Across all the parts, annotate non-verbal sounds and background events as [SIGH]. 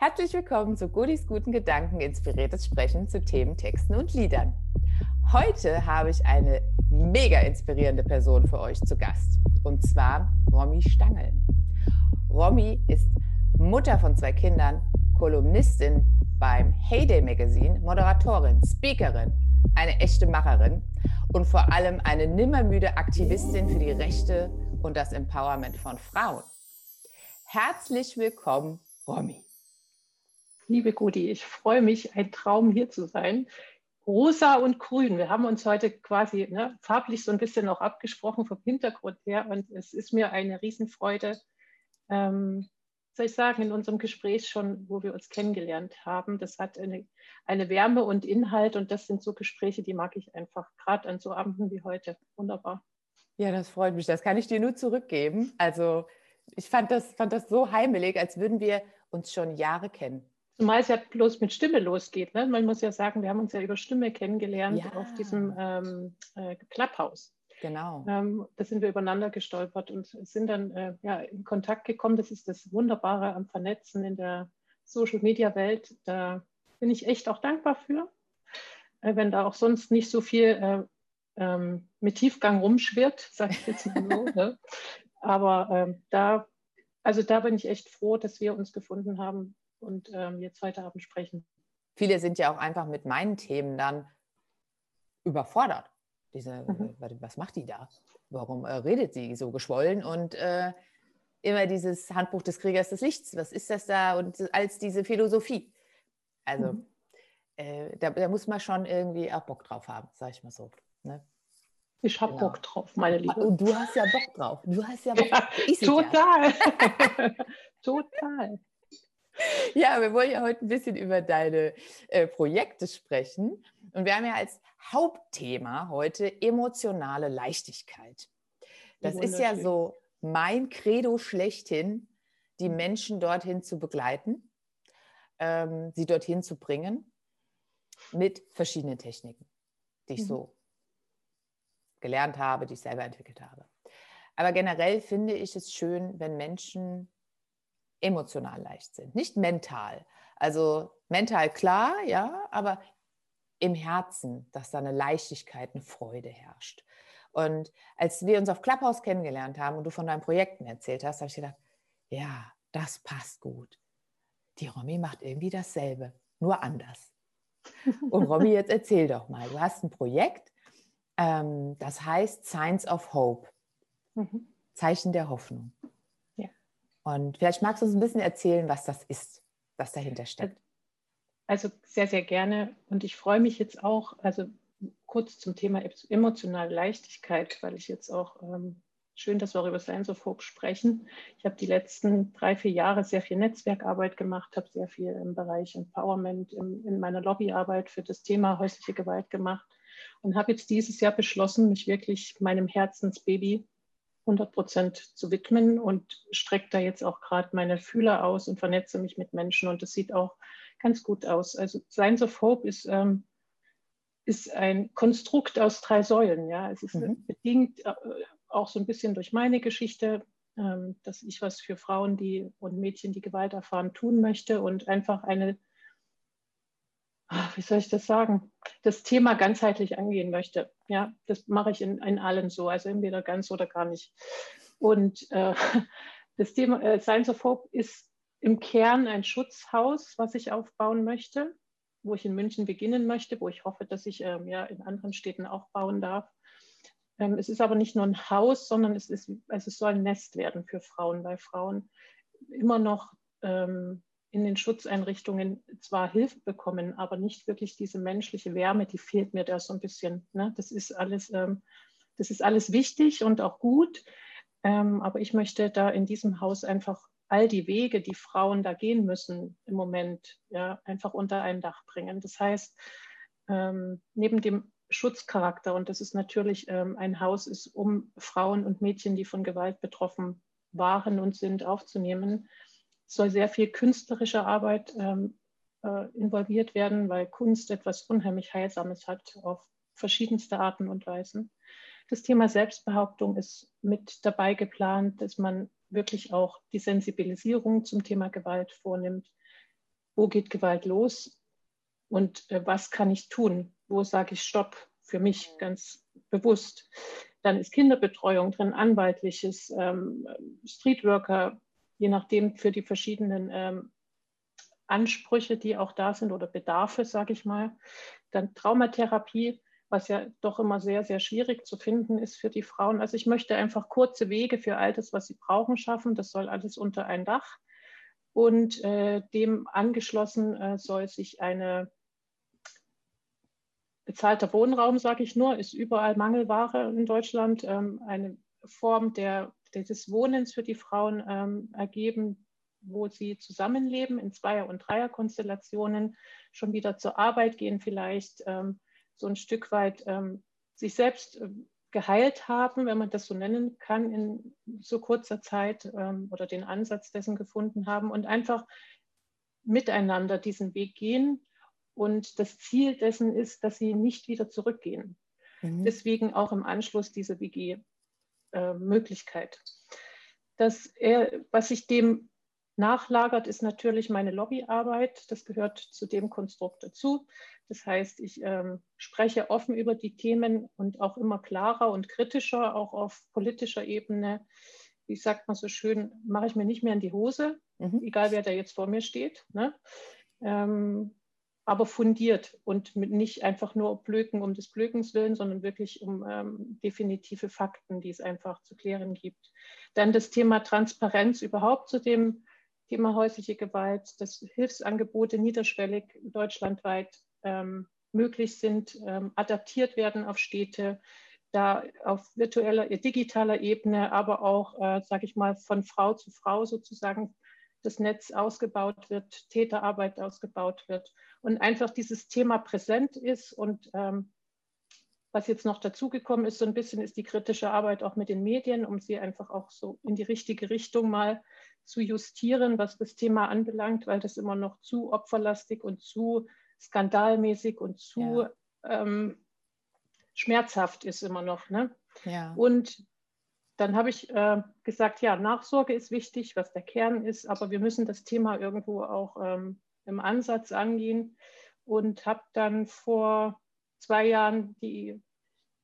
Herzlich willkommen zu Godis guten Gedanken, inspiriertes Sprechen zu Themen, Texten und Liedern. Heute habe ich eine mega inspirierende Person für euch zu Gast und zwar Romy Stangl. Romy ist Mutter von zwei Kindern, Kolumnistin beim Heyday Magazine, Moderatorin, Speakerin, eine echte Macherin und vor allem eine nimmermüde Aktivistin für die Rechte und das Empowerment von Frauen. Herzlich willkommen, Romy. Liebe Gudi, ich freue mich, ein Traum hier zu sein. Rosa und Grün. Wir haben uns heute quasi ne, farblich so ein bisschen noch abgesprochen vom Hintergrund her und es ist mir eine Riesenfreude, ähm, soll ich sagen, in unserem Gespräch schon, wo wir uns kennengelernt haben. Das hat eine, eine Wärme und Inhalt und das sind so Gespräche, die mag ich einfach, gerade an so Abenden wie heute. Wunderbar. Ja, das freut mich. Das kann ich dir nur zurückgeben. Also ich fand das, fand das so heimelig, als würden wir uns schon Jahre kennen. Zumal es ja bloß mit Stimme losgeht. Ne? Man muss ja sagen, wir haben uns ja über Stimme kennengelernt ja. auf diesem ähm, äh, Clubhouse. Genau. Ähm, da sind wir übereinander gestolpert und sind dann äh, ja, in Kontakt gekommen. Das ist das Wunderbare am Vernetzen in der Social-Media-Welt. Da bin ich echt auch dankbar für, äh, wenn da auch sonst nicht so viel äh, ähm, mit Tiefgang rumschwirrt, sage ich jetzt mal so. [LAUGHS] ne? Aber ähm, da, also da bin ich echt froh, dass wir uns gefunden haben, und ähm, jetzt heute Abend sprechen. Viele sind ja auch einfach mit meinen Themen dann überfordert. Diese, mhm. was macht die da? Warum äh, redet sie so geschwollen? Und äh, immer dieses Handbuch des Kriegers des Lichts, was ist das da? Und als diese Philosophie. Also mhm. äh, da, da, muss man schon irgendwie auch Bock drauf haben, sag ich mal so. Ne? Ich habe genau. Bock drauf, meine Liebe. Und du hast ja Bock drauf. Du hast ja Bock. [LAUGHS] Ja, total. [LAUGHS] Total. Ja, wir wollen ja heute ein bisschen über deine äh, Projekte sprechen. Und wir haben ja als Hauptthema heute emotionale Leichtigkeit. Das ist ja so mein Credo schlechthin, die Menschen dorthin zu begleiten, ähm, sie dorthin zu bringen mit verschiedenen Techniken, die ich mhm. so gelernt habe, die ich selber entwickelt habe. Aber generell finde ich es schön, wenn Menschen emotional leicht sind, nicht mental. Also mental klar, ja, aber im Herzen, dass da eine Leichtigkeit, eine Freude herrscht. Und als wir uns auf Clubhouse kennengelernt haben und du von deinen Projekten erzählt hast, habe ich gedacht, ja, das passt gut. Die Romy macht irgendwie dasselbe, nur anders. [LAUGHS] Und Romy, jetzt erzähl doch mal, du hast ein Projekt, ähm, das heißt Signs of Hope, mhm. Zeichen der Hoffnung. Und vielleicht magst du uns ein bisschen erzählen, was das ist, was dahinter steckt. Also sehr, sehr gerne. Und ich freue mich jetzt auch, also kurz zum Thema emotionale Leichtigkeit, weil ich jetzt auch ähm, schön, dass wir auch über Hope sprechen. Ich habe die letzten drei, vier Jahre sehr viel Netzwerkarbeit gemacht, habe sehr viel im Bereich Empowerment in, in meiner Lobbyarbeit für das Thema häusliche Gewalt gemacht und habe jetzt dieses Jahr beschlossen, mich wirklich meinem Herzensbaby 100 Prozent zu widmen und strecke da jetzt auch gerade meine Fühler aus und vernetze mich mit Menschen und das sieht auch ganz gut aus. Also Science of Hope ist, ähm, ist ein Konstrukt aus drei Säulen. Ja, es ist mhm. bedingt äh, auch so ein bisschen durch meine Geschichte, ähm, dass ich was für Frauen, die und Mädchen, die Gewalt erfahren, tun möchte und einfach eine wie soll ich das sagen, das Thema ganzheitlich angehen möchte. Ja, das mache ich in, in allem so, also entweder ganz oder gar nicht. Und äh, [LAUGHS] das Thema äh, Science of Hope ist im Kern ein Schutzhaus, was ich aufbauen möchte, wo ich in München beginnen möchte, wo ich hoffe, dass ich ähm, ja in anderen Städten auch bauen darf. Ähm, es ist aber nicht nur ein Haus, sondern es, ist, also es soll ein Nest werden für Frauen, weil Frauen immer noch ähm, in den Schutzeinrichtungen zwar Hilfe bekommen, aber nicht wirklich diese menschliche Wärme, die fehlt mir da so ein bisschen. Ne? Das, ist alles, ähm, das ist alles wichtig und auch gut, ähm, aber ich möchte da in diesem Haus einfach all die Wege, die Frauen da gehen müssen im Moment, ja, einfach unter ein Dach bringen. Das heißt, ähm, neben dem Schutzcharakter, und das ist natürlich ähm, ein Haus, ist, um Frauen und Mädchen, die von Gewalt betroffen waren und sind, aufzunehmen, soll sehr viel künstlerische Arbeit ähm, äh, involviert werden, weil Kunst etwas unheimlich Heilsames hat auf verschiedenste Arten und Weisen. Das Thema Selbstbehauptung ist mit dabei geplant, dass man wirklich auch die Sensibilisierung zum Thema Gewalt vornimmt. wo geht Gewalt los und äh, was kann ich tun? Wo sage ich Stopp für mich ganz bewusst? Dann ist Kinderbetreuung drin, anwaltliches, ähm, Streetworker, je nachdem für die verschiedenen ähm, Ansprüche, die auch da sind oder Bedarfe, sage ich mal. Dann Traumatherapie, was ja doch immer sehr, sehr schwierig zu finden ist für die Frauen. Also ich möchte einfach kurze Wege für all das, was sie brauchen, schaffen. Das soll alles unter ein Dach. Und äh, dem angeschlossen äh, soll sich eine bezahlter Wohnraum, sage ich nur, ist überall Mangelware in Deutschland, ähm, eine Form der, des Wohnens für die Frauen ähm, ergeben, wo sie zusammenleben in Zweier- und Dreierkonstellationen, schon wieder zur Arbeit gehen vielleicht, ähm, so ein Stück weit ähm, sich selbst äh, geheilt haben, wenn man das so nennen kann, in so kurzer Zeit ähm, oder den Ansatz dessen gefunden haben und einfach miteinander diesen Weg gehen. Und das Ziel dessen ist, dass sie nicht wieder zurückgehen. Mhm. Deswegen auch im Anschluss diese WG-Möglichkeit. Äh, was ich dem nachlagert, ist natürlich meine Lobbyarbeit. Das gehört zu dem Konstrukt dazu. Das heißt, ich ähm, spreche offen über die Themen und auch immer klarer und kritischer, auch auf politischer Ebene. Wie sagt man so schön, mache ich mir nicht mehr in die Hose, mhm. egal wer da jetzt vor mir steht. Ne? Ähm, aber fundiert und nicht einfach nur Blöken um des Blökens willen, sondern wirklich um ähm, definitive Fakten, die es einfach zu klären gibt. Dann das Thema Transparenz überhaupt zu dem Thema häusliche Gewalt, dass Hilfsangebote niederschwellig deutschlandweit ähm, möglich sind, ähm, adaptiert werden auf Städte, da auf virtueller, digitaler Ebene, aber auch, äh, sage ich mal, von Frau zu Frau sozusagen das Netz ausgebaut wird, Täterarbeit ausgebaut wird und einfach dieses Thema präsent ist und ähm, was jetzt noch dazugekommen ist, so ein bisschen ist die kritische Arbeit auch mit den Medien, um sie einfach auch so in die richtige Richtung mal zu justieren, was das Thema anbelangt, weil das immer noch zu opferlastig und zu skandalmäßig und zu ja. ähm, schmerzhaft ist immer noch. Ne? Ja. Und dann habe ich äh, gesagt, ja, Nachsorge ist wichtig, was der Kern ist, aber wir müssen das Thema irgendwo auch ähm, im Ansatz angehen und habe dann vor zwei Jahren die,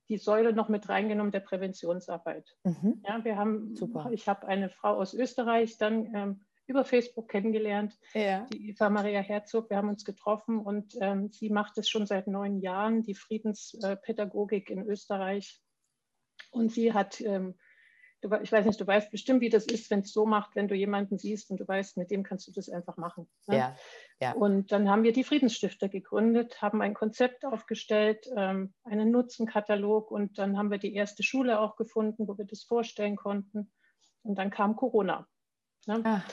die Säule noch mit reingenommen der Präventionsarbeit. Mhm. Ja, wir haben, Super. ich habe eine Frau aus Österreich dann ähm, über Facebook kennengelernt, ja. die Eva Maria Herzog. Wir haben uns getroffen und ähm, sie macht es schon seit neun Jahren, die Friedenspädagogik in Österreich. Und sie hat ähm, du, ich weiß nicht, du weißt bestimmt, wie das ist, wenn es so macht, wenn du jemanden siehst und du weißt, mit dem kannst du das einfach machen. Ne? Ja, ja. Und dann haben wir die Friedensstifter gegründet, haben ein Konzept aufgestellt, ähm, einen Nutzenkatalog und dann haben wir die erste Schule auch gefunden, wo wir das vorstellen konnten. Und dann kam Corona. Ne? Ah.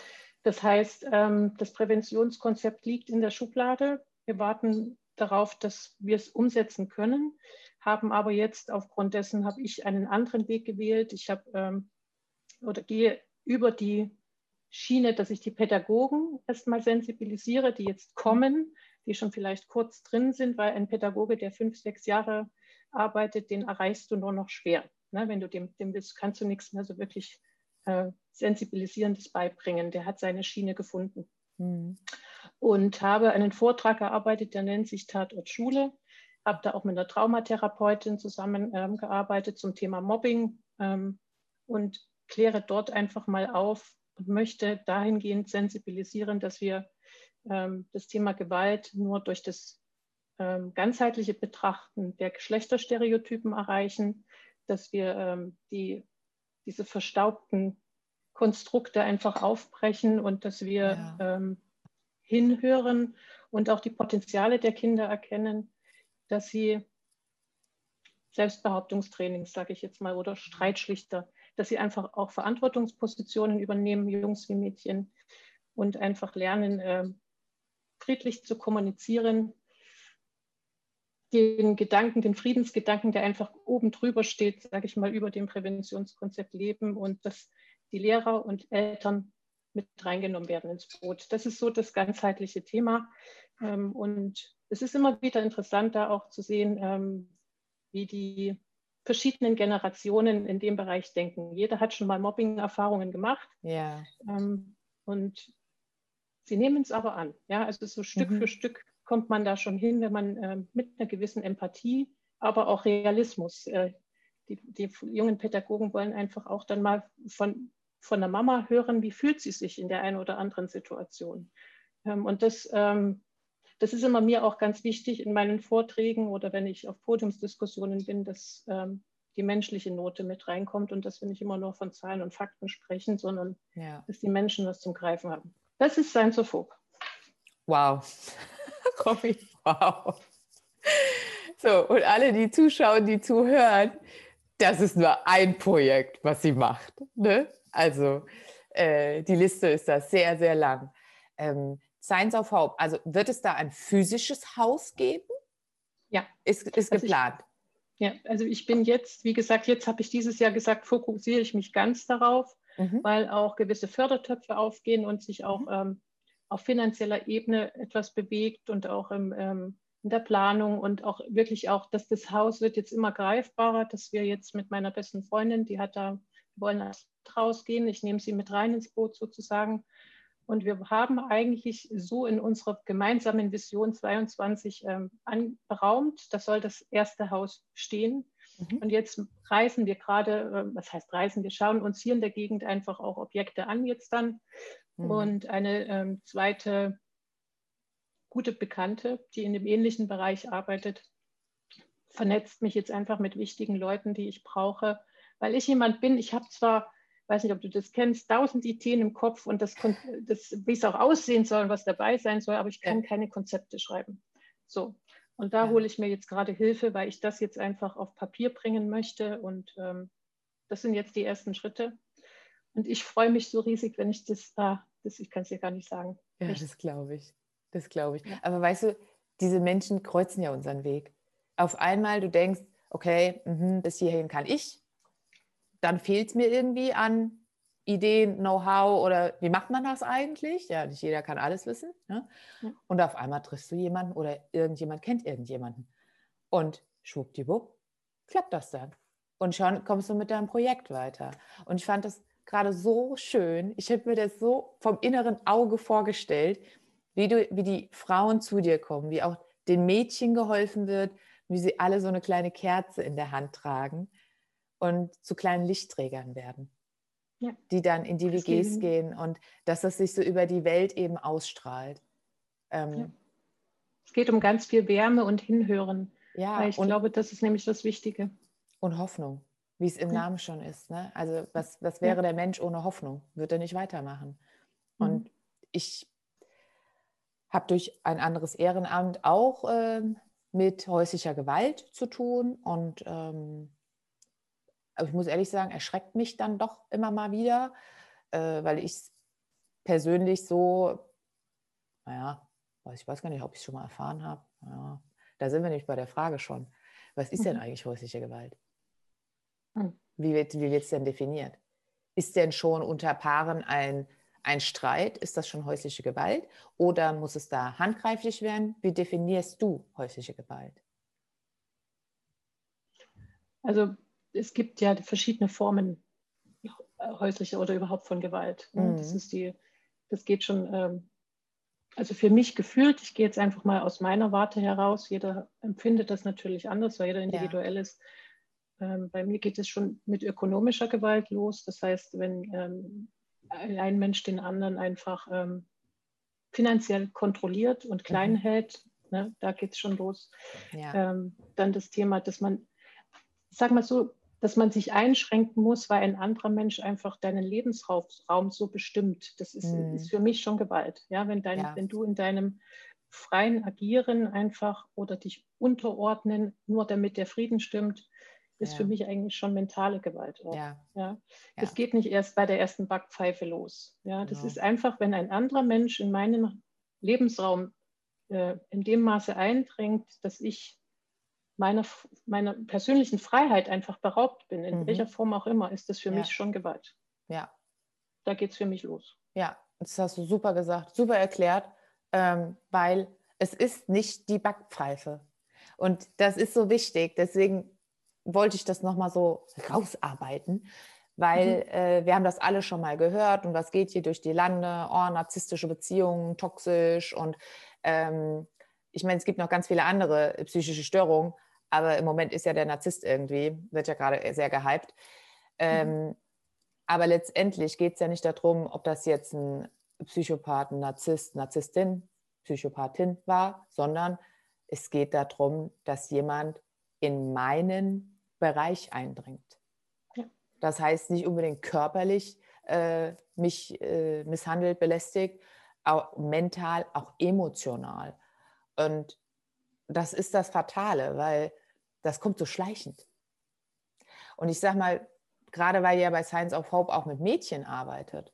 Das heißt, ähm, das Präventionskonzept liegt in der Schublade. Wir warten darauf, dass wir es umsetzen können haben aber jetzt aufgrund dessen habe ich einen anderen Weg gewählt. Ich habe ähm, oder gehe über die Schiene, dass ich die Pädagogen erstmal sensibilisiere, die jetzt kommen, die schon vielleicht kurz drin sind, weil ein Pädagoge, der fünf, sechs Jahre arbeitet, den erreichst du nur noch schwer. Ne? Wenn du dem, dem bist, kannst du nichts mehr so wirklich äh, Sensibilisierendes beibringen. Der hat seine Schiene gefunden. Mhm. Und habe einen Vortrag erarbeitet, der nennt sich Tatort Schule habe da auch mit einer Traumatherapeutin zusammengearbeitet ähm, zum Thema Mobbing ähm, und kläre dort einfach mal auf und möchte dahingehend sensibilisieren, dass wir ähm, das Thema Gewalt nur durch das ähm, ganzheitliche Betrachten der Geschlechterstereotypen erreichen, dass wir ähm, die, diese verstaubten Konstrukte einfach aufbrechen und dass wir ja. Ähm, hinhören und auch die Potenziale der Kinder erkennen dass sie Selbstbehauptungstrainings, sage ich jetzt mal, oder Streitschlichter, dass sie einfach auch Verantwortungspositionen übernehmen, Jungs wie Mädchen, und einfach lernen, äh, friedlich zu kommunizieren, den Gedanken, den Friedensgedanken, der einfach oben drüber steht, sage ich mal, über dem Präventionskonzept leben und dass die Lehrer und Eltern mit reingenommen werden ins Boot. Das ist so das ganzheitliche Thema. Ähm, und es ist immer wieder interessant, da auch zu sehen, ähm, wie die verschiedenen Generationen in dem Bereich denken. Jeder hat schon mal Mobbing-Erfahrungen gemacht. Ja. Ähm, und Sie nehmen es aber an. Ja, also so Stück mhm. für Stück kommt man da schon hin, wenn man äh, mit einer gewissen Empathie, aber auch Realismus. Äh, die, die, jungen Pädagogen wollen einfach auch dann mal von, von der Mama hören, wie fühlt sie sich in der einen oder anderen Situation. Ähm, und das, ähm, das ist immer mir auch ganz wichtig in meinen Vorträgen oder wenn ich auf Podiumsdiskussionen bin, dass ähm, die menschliche Note mit reinkommt und dass wir nicht immer nur von Zahlen und Fakten sprechen, sondern ja. dass die Menschen was zum Greifen haben. Das ist Sofok. Wow. [LAUGHS] Robby, wow. So, und alle, die zuschauen, die zuhören, das ist nur ein Projekt, was sie macht. Ne? Also äh, die Liste ist da sehr, sehr lang. Ähm, Science of Hope, also wird es da ein physisches Haus geben? Ja. Ist, ist also geplant. Ich, ja, also ich bin jetzt, wie gesagt, jetzt habe ich dieses Jahr gesagt, fokussiere ich mich ganz darauf, mhm. weil auch gewisse Fördertöpfe aufgehen und sich auch mhm. ähm, auf finanzieller Ebene etwas bewegt und auch im, ähm, in der Planung und auch wirklich auch, dass das Haus wird jetzt immer greifbarer, dass wir jetzt mit meiner besten Freundin, die hat da, wir wollen rausgehen, ich nehme sie mit rein ins Boot sozusagen. Und wir haben eigentlich so in unserer gemeinsamen Vision 22 ähm, anberaumt, da soll das erste Haus stehen. Mhm. Und jetzt reisen wir gerade, äh, was heißt reisen, wir schauen uns hier in der Gegend einfach auch Objekte an jetzt dann. Mhm. Und eine ähm, zweite gute Bekannte, die in dem ähnlichen Bereich arbeitet, vernetzt mich jetzt einfach mit wichtigen Leuten, die ich brauche, weil ich jemand bin, ich habe zwar, weiß nicht, ob du das kennst, tausend Ideen im Kopf und das, das wie es auch aussehen soll, was dabei sein soll, aber ich kann ja. keine Konzepte schreiben. So, und da ja. hole ich mir jetzt gerade Hilfe, weil ich das jetzt einfach auf Papier bringen möchte und ähm, das sind jetzt die ersten Schritte. Und ich freue mich so riesig, wenn ich das, ah, das ich kann es dir gar nicht sagen. Ja, Echt. das glaube ich. Das glaube ich. Aber weißt du, diese Menschen kreuzen ja unseren Weg. Auf einmal, du denkst, okay, mh, bis hierhin kann ich. Dann fehlt es mir irgendwie an Ideen, Know-how oder wie macht man das eigentlich? Ja, nicht jeder kann alles wissen. Ne? Ja. Und auf einmal triffst du jemanden oder irgendjemand kennt irgendjemanden. Und schwuppdiwupp, klappt das dann. Und schon kommst du mit deinem Projekt weiter. Und ich fand das gerade so schön. Ich habe mir das so vom inneren Auge vorgestellt, wie, du, wie die Frauen zu dir kommen, wie auch den Mädchen geholfen wird, wie sie alle so eine kleine Kerze in der Hand tragen und zu kleinen Lichtträgern werden, ja. die dann in die WGs gehen und dass das sich so über die Welt eben ausstrahlt. Ähm, ja. Es geht um ganz viel Wärme und Hinhören. Ja, ich und, glaube, das ist nämlich das Wichtige. Und Hoffnung, wie es im ja. Namen schon ist. Ne? Also was, was wäre der Mensch ohne Hoffnung? Würde er nicht weitermachen. Mhm. Und ich habe durch ein anderes Ehrenamt auch ähm, mit häuslicher Gewalt zu tun und ähm, aber ich muss ehrlich sagen, erschreckt mich dann doch immer mal wieder, äh, weil ich es persönlich so, naja, ich weiß gar nicht, ob ich es schon mal erfahren habe. Ja, da sind wir nämlich bei der Frage schon. Was ist denn mhm. eigentlich häusliche Gewalt? Hm. Wie wird wie es denn definiert? Ist denn schon unter Paaren ein ein Streit, ist das schon häusliche Gewalt oder muss es da handgreiflich werden? Wie definierst du häusliche Gewalt? Also es gibt ja verschiedene Formen häuslicher oder überhaupt von Gewalt. Mhm. Das ist die, das geht schon, ähm, also für mich gefühlt, ich gehe jetzt einfach mal aus meiner Warte heraus, jeder empfindet das natürlich anders, weil jeder individuell ja. ist. Ähm, bei mir geht es schon mit ökonomischer Gewalt los. Das heißt, wenn ähm, ein Mensch den anderen einfach finanziell kontrolliert und klein mhm. hält. Ne, da geht es schon los. Ja. Dann das Thema, dass man, sag mal so, dass man sich einschränken muss, weil ein anderer Mensch einfach deinen Lebensraum so bestimmt. Das ist, mhm. ist für mich schon Gewalt. Ja, wenn, dein, ja. wenn du in deinem freien Agieren einfach oder dich unterordnen, nur damit der Frieden stimmt, ist ja. für mich eigentlich schon mentale Gewalt. Auch. Ja. Ja. Das ja. geht nicht erst bei der ersten Backpfeife los. Ja, das genau. ist einfach, wenn ein anderer Mensch in meinen Lebensraum äh, in dem Maße eindringt, dass ich meiner, meiner persönlichen Freiheit einfach beraubt bin, in mhm. welcher Form auch immer, ist das für mich schon Gewalt. Ja. Da geht es für mich los. Ja, das hast du super gesagt, super erklärt, ähm, weil es ist nicht die Backpfeife. Und das ist so wichtig. Deswegen wollte ich das nochmal so rausarbeiten, weil mhm. äh, wir haben das alle schon mal gehört und was geht hier durch die Lande? Oh, narzisstische Beziehungen, toxisch und ähm, ich meine, es gibt noch ganz viele andere psychische Störungen, aber im Moment ist ja der Narzisst irgendwie, wird ja gerade sehr gehypt. Ähm, mhm. Aber letztendlich geht es ja nicht darum, ob das jetzt ein Psychopath, ein Narzisst, Narzisstin, Psychopathin war, sondern es geht darum, dass jemand in meinen Bereich eindringt. Ja. Das heißt nicht unbedingt körperlich äh, mich äh, misshandelt, belästigt, auch mental, auch emotional. Und das ist das Fatale, weil das kommt so schleichend. Und ich sage mal, gerade weil ihr bei Science of Hope auch mit Mädchen arbeitet,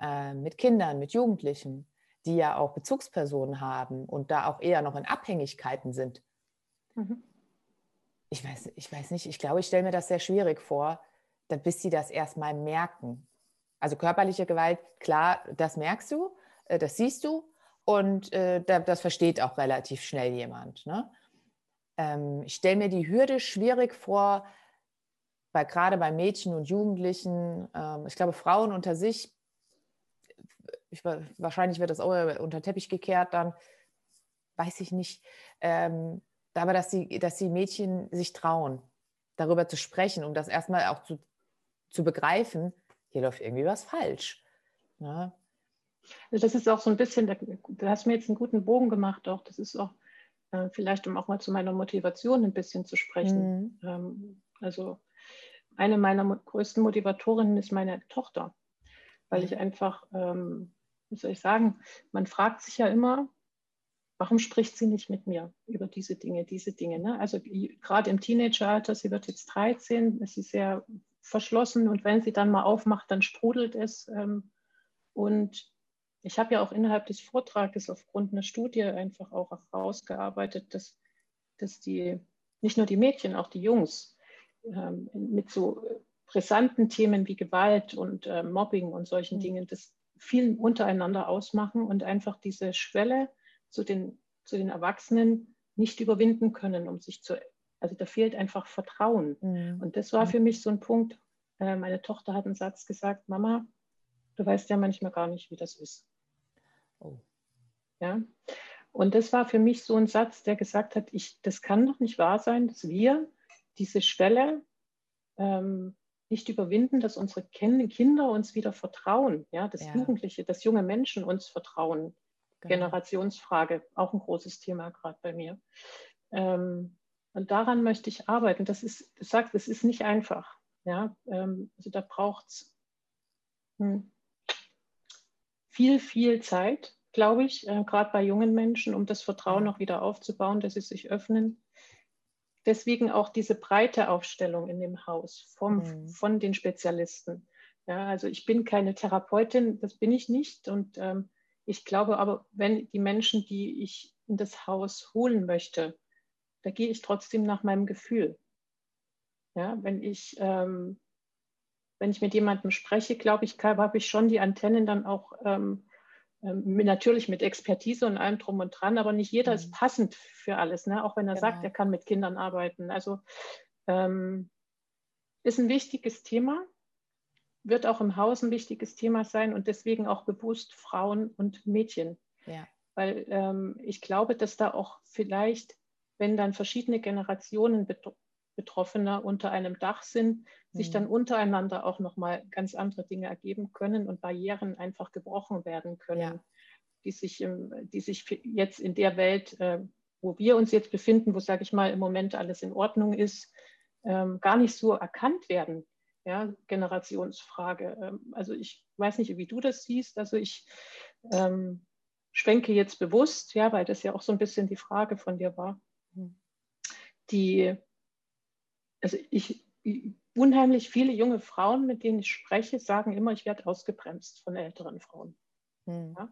äh, mit Kindern, mit Jugendlichen, die ja auch Bezugspersonen haben und da auch eher noch in Abhängigkeiten sind. Mhm. Ich, weiß, ich weiß nicht, ich glaube, ich stelle mir das sehr schwierig vor, bis sie das erstmal merken. Also körperliche Gewalt, klar, das merkst du, äh, das siehst du und äh, das versteht auch relativ schnell jemand. Ne? Ähm, ich stelle mir die Hürde schwierig vor, bei, gerade bei Mädchen und Jugendlichen. Ähm, ich glaube, Frauen unter sich, ich, wahrscheinlich wird das auch unter Teppich gekehrt, dann weiß ich nicht. Ähm, aber dass die, dass die Mädchen sich trauen, darüber zu sprechen, um das erstmal auch zu, zu begreifen, hier läuft irgendwie was falsch. Ne? Das ist auch so ein bisschen, du hast mir jetzt einen guten Bogen gemacht, auch das ist auch äh, vielleicht, um auch mal zu meiner Motivation ein bisschen zu sprechen. Mhm. Ähm, also eine meiner größten Motivatorinnen ist meine Tochter, weil ich einfach, ähm, wie soll ich sagen, man fragt sich ja immer, warum spricht sie nicht mit mir über diese Dinge, diese Dinge. Ne? Also gerade im Teenageralter, sie wird jetzt 13, ist sie sehr verschlossen und wenn sie dann mal aufmacht, dann sprudelt es. Ähm, und ich habe ja auch innerhalb des Vortrages aufgrund einer Studie einfach auch herausgearbeitet, dass, dass die, nicht nur die Mädchen, auch die Jungs ähm, mit so brisanten Themen wie Gewalt und äh, Mobbing und solchen mhm. Dingen das viel untereinander ausmachen und einfach diese Schwelle zu den, zu den Erwachsenen nicht überwinden können, um sich zu, also da fehlt einfach Vertrauen. Mhm. Und das war für mich so ein Punkt. Äh, meine Tochter hat einen Satz gesagt, Mama, du weißt ja manchmal gar nicht, wie das ist. Oh. Ja. Und das war für mich so ein Satz, der gesagt hat, ich, das kann doch nicht wahr sein, dass wir diese Schwelle ähm, nicht überwinden, dass unsere Kinder uns wieder vertrauen, ja, dass ja. Jugendliche, dass junge Menschen uns vertrauen. Genau. Generationsfrage, auch ein großes Thema gerade bei mir. Ähm, und daran möchte ich arbeiten. Das ist, du sagst, es ist nicht einfach. Ja, ähm, also da braucht es hm, viel, viel Zeit, glaube ich, äh, gerade bei jungen Menschen, um das Vertrauen noch wieder aufzubauen, dass sie sich öffnen. Deswegen auch diese breite Aufstellung in dem Haus vom, mhm. von den Spezialisten. Ja, also ich bin keine Therapeutin, das bin ich nicht. Und ähm, ich glaube aber, wenn die Menschen, die ich in das Haus holen möchte, da gehe ich trotzdem nach meinem Gefühl. Ja, wenn ich ähm, wenn ich mit jemandem spreche, glaube ich, habe ich schon die Antennen dann auch ähm, ähm, natürlich mit Expertise und allem drum und dran, aber nicht jeder mhm. ist passend für alles, ne? auch wenn er genau. sagt, er kann mit Kindern arbeiten. Also ähm, ist ein wichtiges Thema, wird auch im Haus ein wichtiges Thema sein und deswegen auch bewusst Frauen und Mädchen. Ja. Weil ähm, ich glaube, dass da auch vielleicht, wenn dann verschiedene Generationen Betroffener unter einem Dach sind, sich dann untereinander auch nochmal ganz andere Dinge ergeben können und Barrieren einfach gebrochen werden können, ja. die, sich, die sich jetzt in der Welt, äh, wo wir uns jetzt befinden, wo, sage ich mal, im Moment alles in Ordnung ist, ähm, gar nicht so erkannt werden. Ja, Generationsfrage. Ähm, also ich weiß nicht, wie du das siehst. Also ich ähm, schwenke jetzt bewusst, ja, weil das ja auch so ein bisschen die Frage von dir war. Mhm. Die also ich, unheimlich viele junge Frauen, mit denen ich spreche, sagen immer, ich werde ausgebremst von älteren Frauen. Hm. Ja.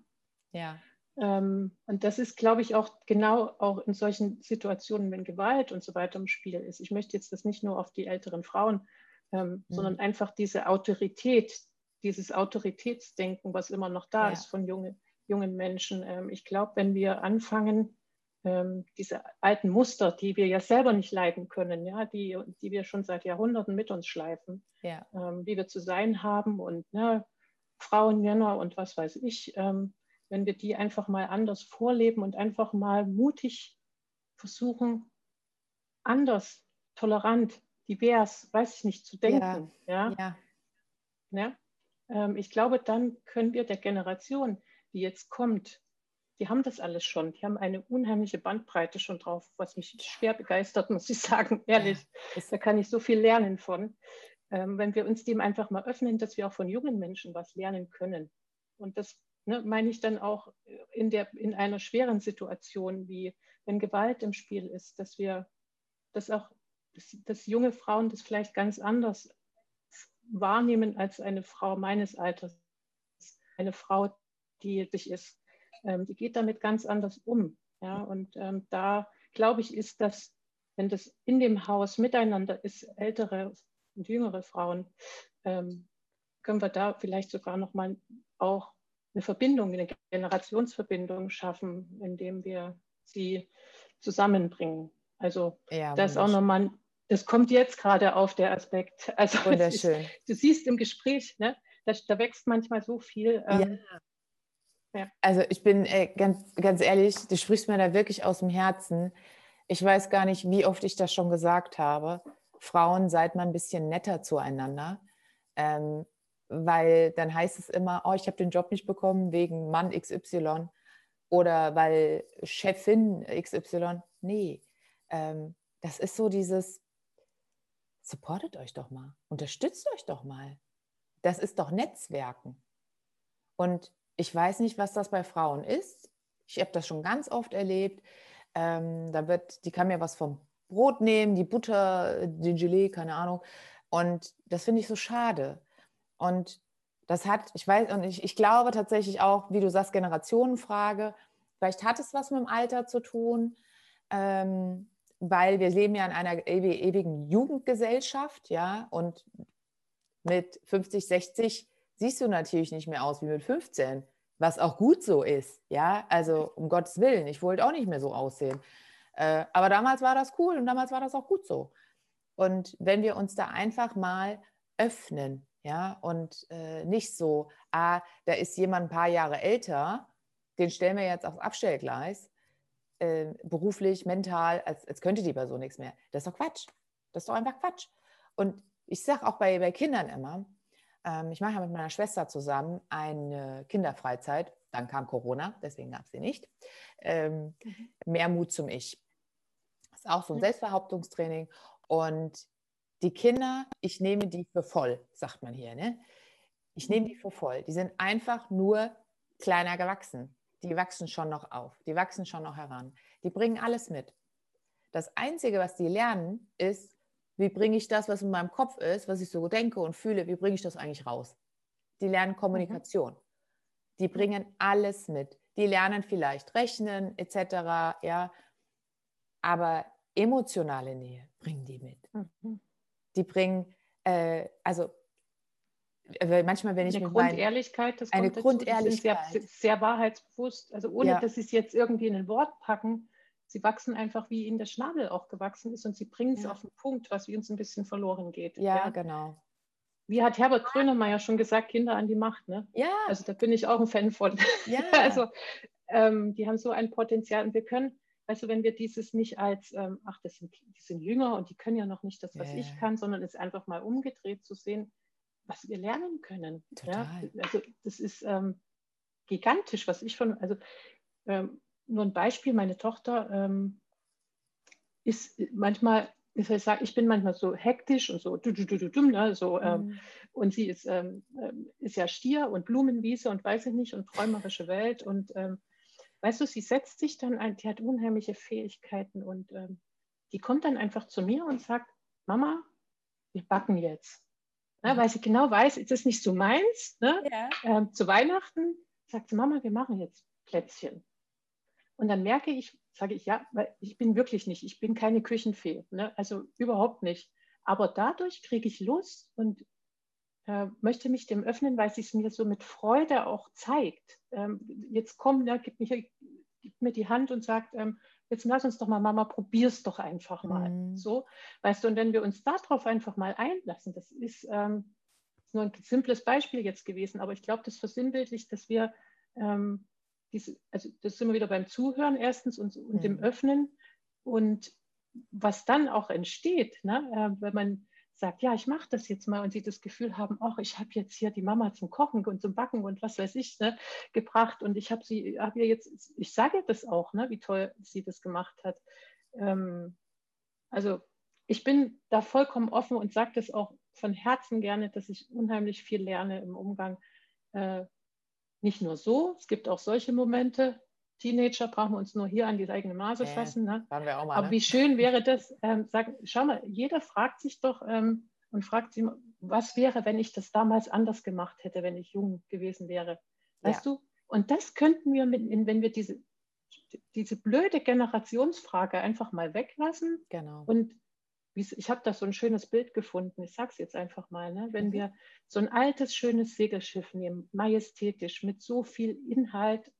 ja. Ähm, und das ist, glaube ich, auch genau auch in solchen Situationen, wenn Gewalt und so weiter im Spiel ist. Ich möchte jetzt das nicht nur auf die älteren Frauen, ähm, hm. sondern einfach diese Autorität, dieses Autoritätsdenken, was immer noch da ja. ist von junge, jungen Menschen. Ähm, ich glaube, wenn wir anfangen, ähm, diese alten Muster, die wir ja selber nicht leiden können, ja, die, die wir schon seit Jahrhunderten mit uns schleifen, ja. ähm, wie wir zu sein haben und ne, Frauen, Männer und was weiß ich, ähm, wenn wir die einfach mal anders vorleben und einfach mal mutig versuchen, anders, tolerant, divers, weiß ich nicht, zu denken. Ja. ja. ja. ja? Ähm, ich glaube, dann können wir der Generation, die jetzt kommt, die haben das alles schon. Die haben eine unheimliche Bandbreite schon drauf, was mich schwer begeistert, [LAUGHS] muss ich sagen, ehrlich. Ja, da kann ich so viel lernen von. Ähm, wenn wir uns dem einfach mal öffnen, dass wir auch von jungen Menschen was lernen können. Und das ne, meine ich dann auch in, der, in einer schweren Situation, wie wenn Gewalt im Spiel ist, dass wir, dass auch, dass, dass junge Frauen das vielleicht ganz anders wahrnehmen als eine Frau meines Alters. Eine Frau, die sich ist ähm, die geht damit ganz anders um. Ja? Und ähm, da glaube ich, ist das, wenn das in dem Haus miteinander ist, ältere und jüngere Frauen, ähm, können wir da vielleicht sogar nochmal auch eine Verbindung, eine Generationsverbindung schaffen, indem wir sie zusammenbringen. Also ja, das ist auch nochmal, das kommt jetzt gerade auf der Aspekt. Also wunderschön. Ist, du siehst im Gespräch, ne, da, da wächst manchmal so viel. Ähm, ja. Also ich bin äh, ganz, ganz ehrlich, du sprichst mir da wirklich aus dem Herzen. Ich weiß gar nicht, wie oft ich das schon gesagt habe. Frauen, seid mal ein bisschen netter zueinander. Ähm, weil dann heißt es immer, oh, ich habe den Job nicht bekommen wegen Mann XY oder weil Chefin XY. Nee, ähm, das ist so dieses, supportet euch doch mal, unterstützt euch doch mal. Das ist doch Netzwerken. Und ich weiß nicht, was das bei Frauen ist. Ich habe das schon ganz oft erlebt. Ähm, da wird, die kann mir was vom Brot nehmen, die Butter, den Gelee, keine Ahnung. Und das finde ich so schade. Und das hat, ich weiß, und ich, ich glaube tatsächlich auch, wie du sagst, Generationenfrage. Vielleicht hat es was mit dem Alter zu tun, ähm, weil wir leben ja in einer ewigen Jugendgesellschaft, ja, und mit 50, 60 siehst du natürlich nicht mehr aus wie mit 15, was auch gut so ist. Ja, also um Gottes Willen, ich wollte auch nicht mehr so aussehen. Äh, aber damals war das cool und damals war das auch gut so. Und wenn wir uns da einfach mal öffnen, ja, und äh, nicht so, ah, da ist jemand ein paar Jahre älter, den stellen wir jetzt aufs Abstellgleis, äh, beruflich, mental, als, als könnte die Person nichts mehr. Das ist doch Quatsch. Das ist doch einfach Quatsch. Und ich sage auch bei, bei Kindern immer, ich mache ja mit meiner Schwester zusammen eine Kinderfreizeit. Dann kam Corona, deswegen gab es sie nicht. Ähm, mhm. Mehr Mut zum Ich. Das ist auch so ein. Selbstbehauptungstraining. Und die Kinder, ich nehme die für voll, sagt man hier. Ne? Ich nehme die für voll. Die sind einfach nur kleiner gewachsen. Die wachsen schon noch auf. Die wachsen schon noch heran. Die bringen alles mit. Das Einzige, was die lernen, ist, wie bringe ich das, was in meinem Kopf ist, was ich so denke und fühle, wie bringe ich das eigentlich raus? Die lernen Kommunikation. Mhm. Die bringen alles mit. Die lernen vielleicht rechnen etc. Ja, aber emotionale Nähe bringen die mit. Mhm. Die bringen, äh, also weil manchmal, wenn ich eine Grundehrlichkeit, das eine Grundehrlichkeit, sehr, sehr, wahrheitsbewusst, also ohne ja. dass sie es jetzt irgendwie in ein Wort packen, sie wachsen einfach, wie ihnen der Schnabel auch gewachsen ist und sie bringen es ja. auf den Punkt, was uns ein bisschen verloren geht. Ja, ja, genau. Wie hat Herbert Grönemeyer schon gesagt, Kinder an die Macht, ne? Ja. Also da bin ich auch ein Fan von. Ja. [LAUGHS] also ähm, die haben so ein Potenzial und wir können, also wenn wir dieses nicht als, ähm, ach, das sind, die sind jünger und die können ja noch nicht das, was ja. ich kann, sondern es einfach mal umgedreht zu sehen, was wir lernen können. Total. Ja? Also das ist ähm, gigantisch, was ich schon, also ähm, nur ein Beispiel, meine Tochter ähm, ist manchmal, ich, sagen, ich bin manchmal so hektisch und so, du, du, du, du, ne, so ähm, mhm. und sie ist, ähm, ähm, ist ja Stier und Blumenwiese und weiß ich nicht und träumerische Welt und ähm, weißt du, sie setzt sich dann ein, die hat unheimliche Fähigkeiten und ähm, die kommt dann einfach zu mir und sagt, Mama, wir backen jetzt. Ne, weil sie genau weiß, es ist nicht so meins. Ne? Ja. Ähm, zu Weihnachten sagt sie, Mama, wir machen jetzt Plätzchen. Und dann merke ich, sage ich, ja, weil ich bin wirklich nicht, ich bin keine Küchenfee, ne? also überhaupt nicht. Aber dadurch kriege ich Lust und äh, möchte mich dem öffnen, weil sie es mir so mit Freude auch zeigt. Ähm, jetzt komm, ne, gib mir mir die Hand und sagt, ähm, jetzt lass uns doch mal, Mama, probier's doch einfach mal. Mhm. So, weißt du, und wenn wir uns darauf einfach mal einlassen, das ist ähm, nur ein simples Beispiel jetzt gewesen, aber ich glaube, das versinnbildlicht, dass wir ähm, diese, also das sind wir wieder beim Zuhören erstens und, und mhm. dem Öffnen und was dann auch entsteht, ne, äh, wenn man sagt, ja, ich mache das jetzt mal und sie das Gefühl haben, ach, ich habe jetzt hier die Mama zum Kochen und zum Backen und was weiß ich ne, gebracht und ich habe sie, habe ihr jetzt, ich sage ihr das auch, ne, wie toll sie das gemacht hat. Ähm, also ich bin da vollkommen offen und sage das auch von Herzen gerne, dass ich unheimlich viel lerne im Umgang. Äh, nicht nur so, es gibt auch solche Momente, Teenager brauchen wir uns nur hier an die eigene Nase fassen. Ne? Mal, Aber ne? wie schön wäre das, ähm, sagen, schau mal, jeder fragt sich doch ähm, und fragt sich, was wäre, wenn ich das damals anders gemacht hätte, wenn ich jung gewesen wäre. Weißt ja. du? Und das könnten wir, mit, wenn wir diese, diese blöde Generationsfrage einfach mal weglassen genau. und ich habe da so ein schönes Bild gefunden, ich sage es jetzt einfach mal, ne? wenn mhm. wir so ein altes, schönes Segelschiff nehmen, majestätisch, mit so viel Inhalt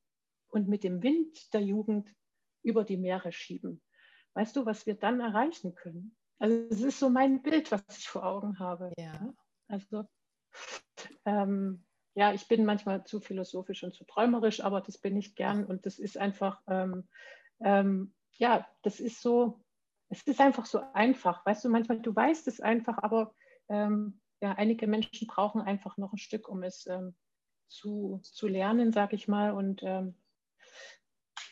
und mit dem Wind der Jugend über die Meere schieben. Weißt du, was wir dann erreichen können? Also es ist so mein Bild, was ich vor Augen habe. Ja. Also ähm, ja, ich bin manchmal zu philosophisch und zu träumerisch, aber das bin ich gern und das ist einfach, ähm, ähm, ja, das ist so, es ist einfach so einfach. Weißt du, manchmal, du weißt es einfach, aber ähm, ja, einige Menschen brauchen einfach noch ein Stück, um es ähm, zu, zu lernen, sage ich mal. Und ähm,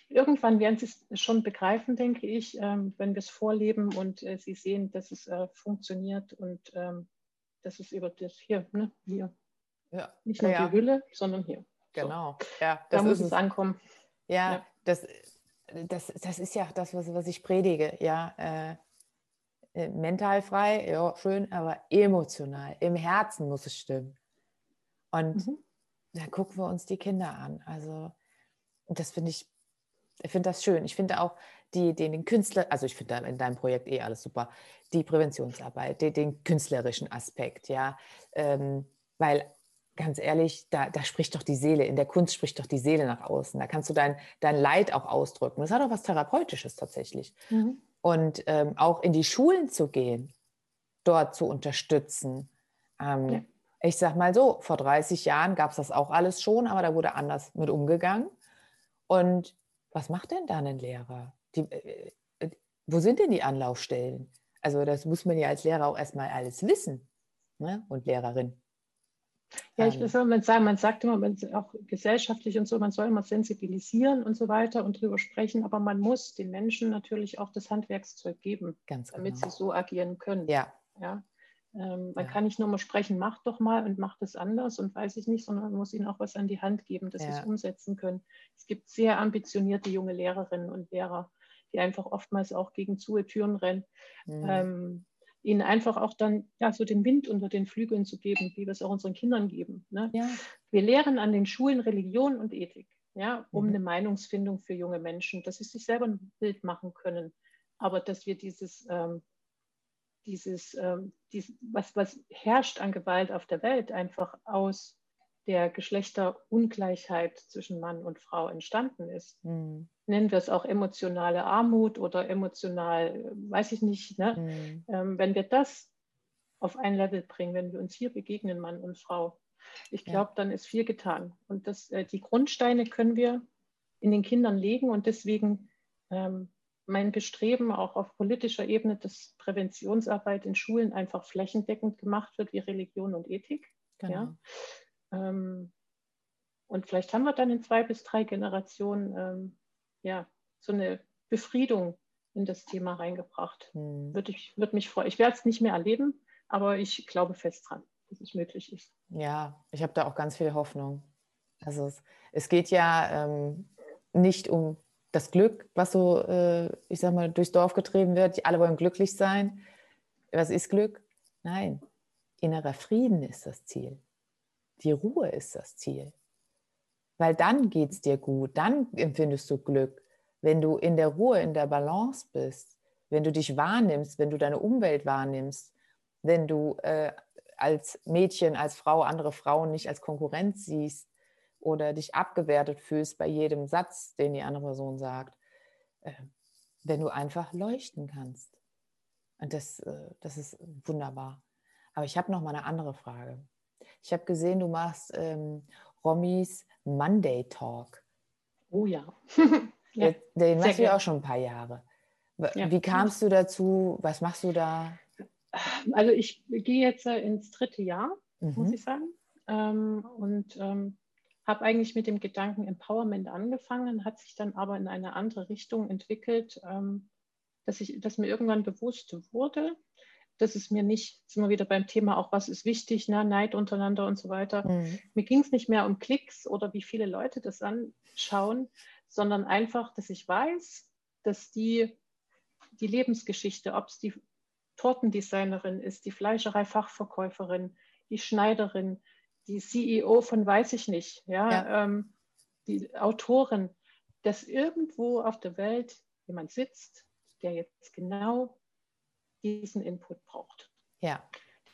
irgendwann werden sie es schon begreifen, denke ich, ähm, wenn wir es vorleben und äh, sie sehen, dass es äh, funktioniert und ähm, dass es über das hier, ne, hier. Ja. Nicht nur ja. die Hülle, sondern hier. Genau. So. Ja, da muss es ankommen. Ja, ja, Das, das, das ist ja das, was, was ich predige. Ja, äh, äh, mental frei, ja, schön, aber emotional, im Herzen muss es stimmen. Und mhm. da gucken wir uns die Kinder an. Also, das finde ich ich finde das schön. Ich finde auch die, den, den Künstler, also ich finde in deinem Projekt eh alles super, die Präventionsarbeit, den, den künstlerischen Aspekt, ja. Ähm, weil ganz ehrlich, da, da spricht doch die Seele, in der Kunst spricht doch die Seele nach außen. Da kannst du dein, dein Leid auch ausdrücken. Das hat auch was Therapeutisches tatsächlich. Mhm. Und ähm, auch in die Schulen zu gehen, dort zu unterstützen. Ähm, ja. Ich sag mal so, vor 30 Jahren gab es das auch alles schon, aber da wurde anders mit umgegangen. Und was macht denn da ein Lehrer? Die, äh, äh, wo sind denn die Anlaufstellen? Also das muss man ja als Lehrer auch erstmal alles wissen ne? und Lehrerin. Ja, ich ähm. will mal sagen, man sagt immer, man, auch gesellschaftlich und so, man soll immer sensibilisieren und so weiter und drüber sprechen, aber man muss den Menschen natürlich auch das Handwerkszeug geben, Ganz damit genau. sie so agieren können. Ja. ja? Ähm, man ja. kann nicht nur mal sprechen, mach doch mal und mach das anders und weiß ich nicht, sondern man muss ihnen auch was an die Hand geben, dass ja. sie es umsetzen können. Es gibt sehr ambitionierte junge Lehrerinnen und Lehrer, die einfach oftmals auch gegen zu Türen rennen. Mhm. Ähm, ihnen einfach auch dann ja, so den Wind unter den Flügeln zu geben, wie wir es auch unseren Kindern geben. Ne? Ja. Wir lehren an den Schulen Religion und Ethik, ja, um mhm. eine Meinungsfindung für junge Menschen, dass sie sich selber ein Bild machen können. Aber dass wir dieses ähm, dieses, ähm, dies, was, was herrscht an Gewalt auf der Welt, einfach aus der Geschlechterungleichheit zwischen Mann und Frau entstanden ist. Mhm. Nennen wir es auch emotionale Armut oder emotional, weiß ich nicht. Ne? Mhm. Ähm, wenn wir das auf ein Level bringen, wenn wir uns hier begegnen, Mann und Frau, ich glaube, ja. dann ist viel getan. Und das, äh, die Grundsteine können wir in den Kindern legen und deswegen ähm, mein Bestreben auch auf politischer Ebene, dass Präventionsarbeit in Schulen einfach flächendeckend gemacht wird, wie Religion und Ethik. Genau. Ja. Ähm, und vielleicht haben wir dann in zwei bis drei Generationen ähm, ja, so eine Befriedung in das Thema reingebracht. Hm. Würde ich würde mich freuen. Ich werde es nicht mehr erleben, aber ich glaube fest dran, dass es möglich ist. Ja, ich habe da auch ganz viel Hoffnung. Also es, es geht ja ähm, nicht um das Glück, was so, äh, ich sag mal, durchs Dorf getrieben wird. Alle wollen glücklich sein. Was ist Glück? Nein, innerer Frieden ist das Ziel. Die Ruhe ist das Ziel. Weil dann geht es dir gut, dann empfindest du Glück. Wenn du in der Ruhe, in der Balance bist, wenn du dich wahrnimmst, wenn du deine Umwelt wahrnimmst, wenn du äh, als Mädchen, als Frau andere Frauen nicht als Konkurrenz siehst oder dich abgewertet fühlst bei jedem Satz, den die andere Person sagt, äh, wenn du einfach leuchten kannst. Und das, äh, das ist wunderbar. Aber ich habe noch mal eine andere Frage. Ich habe gesehen, du machst ähm, Romis Monday Talk. Oh ja. [LAUGHS] ja den machst du ja auch schon ein paar Jahre. Ja. Wie kamst du dazu? Was machst du da? Also ich gehe jetzt äh, ins dritte Jahr, mhm. muss ich sagen. Ähm, und ähm, habe eigentlich mit dem Gedanken Empowerment angefangen, hat sich dann aber in eine andere Richtung entwickelt, ähm, dass, ich, dass mir irgendwann bewusst wurde, dass es mir nicht, sind wir wieder beim Thema auch, was ist wichtig, ne, Neid untereinander und so weiter. Mhm. Mir ging es nicht mehr um Klicks oder wie viele Leute das anschauen, sondern einfach, dass ich weiß, dass die, die Lebensgeschichte, ob es die Tortendesignerin ist, die Fleischerei-Fachverkäuferin, die Schneiderin, die CEO von weiß ich nicht, ja, ja. Ähm, die Autorin, dass irgendwo auf der Welt jemand sitzt, der jetzt genau diesen Input braucht. Ja.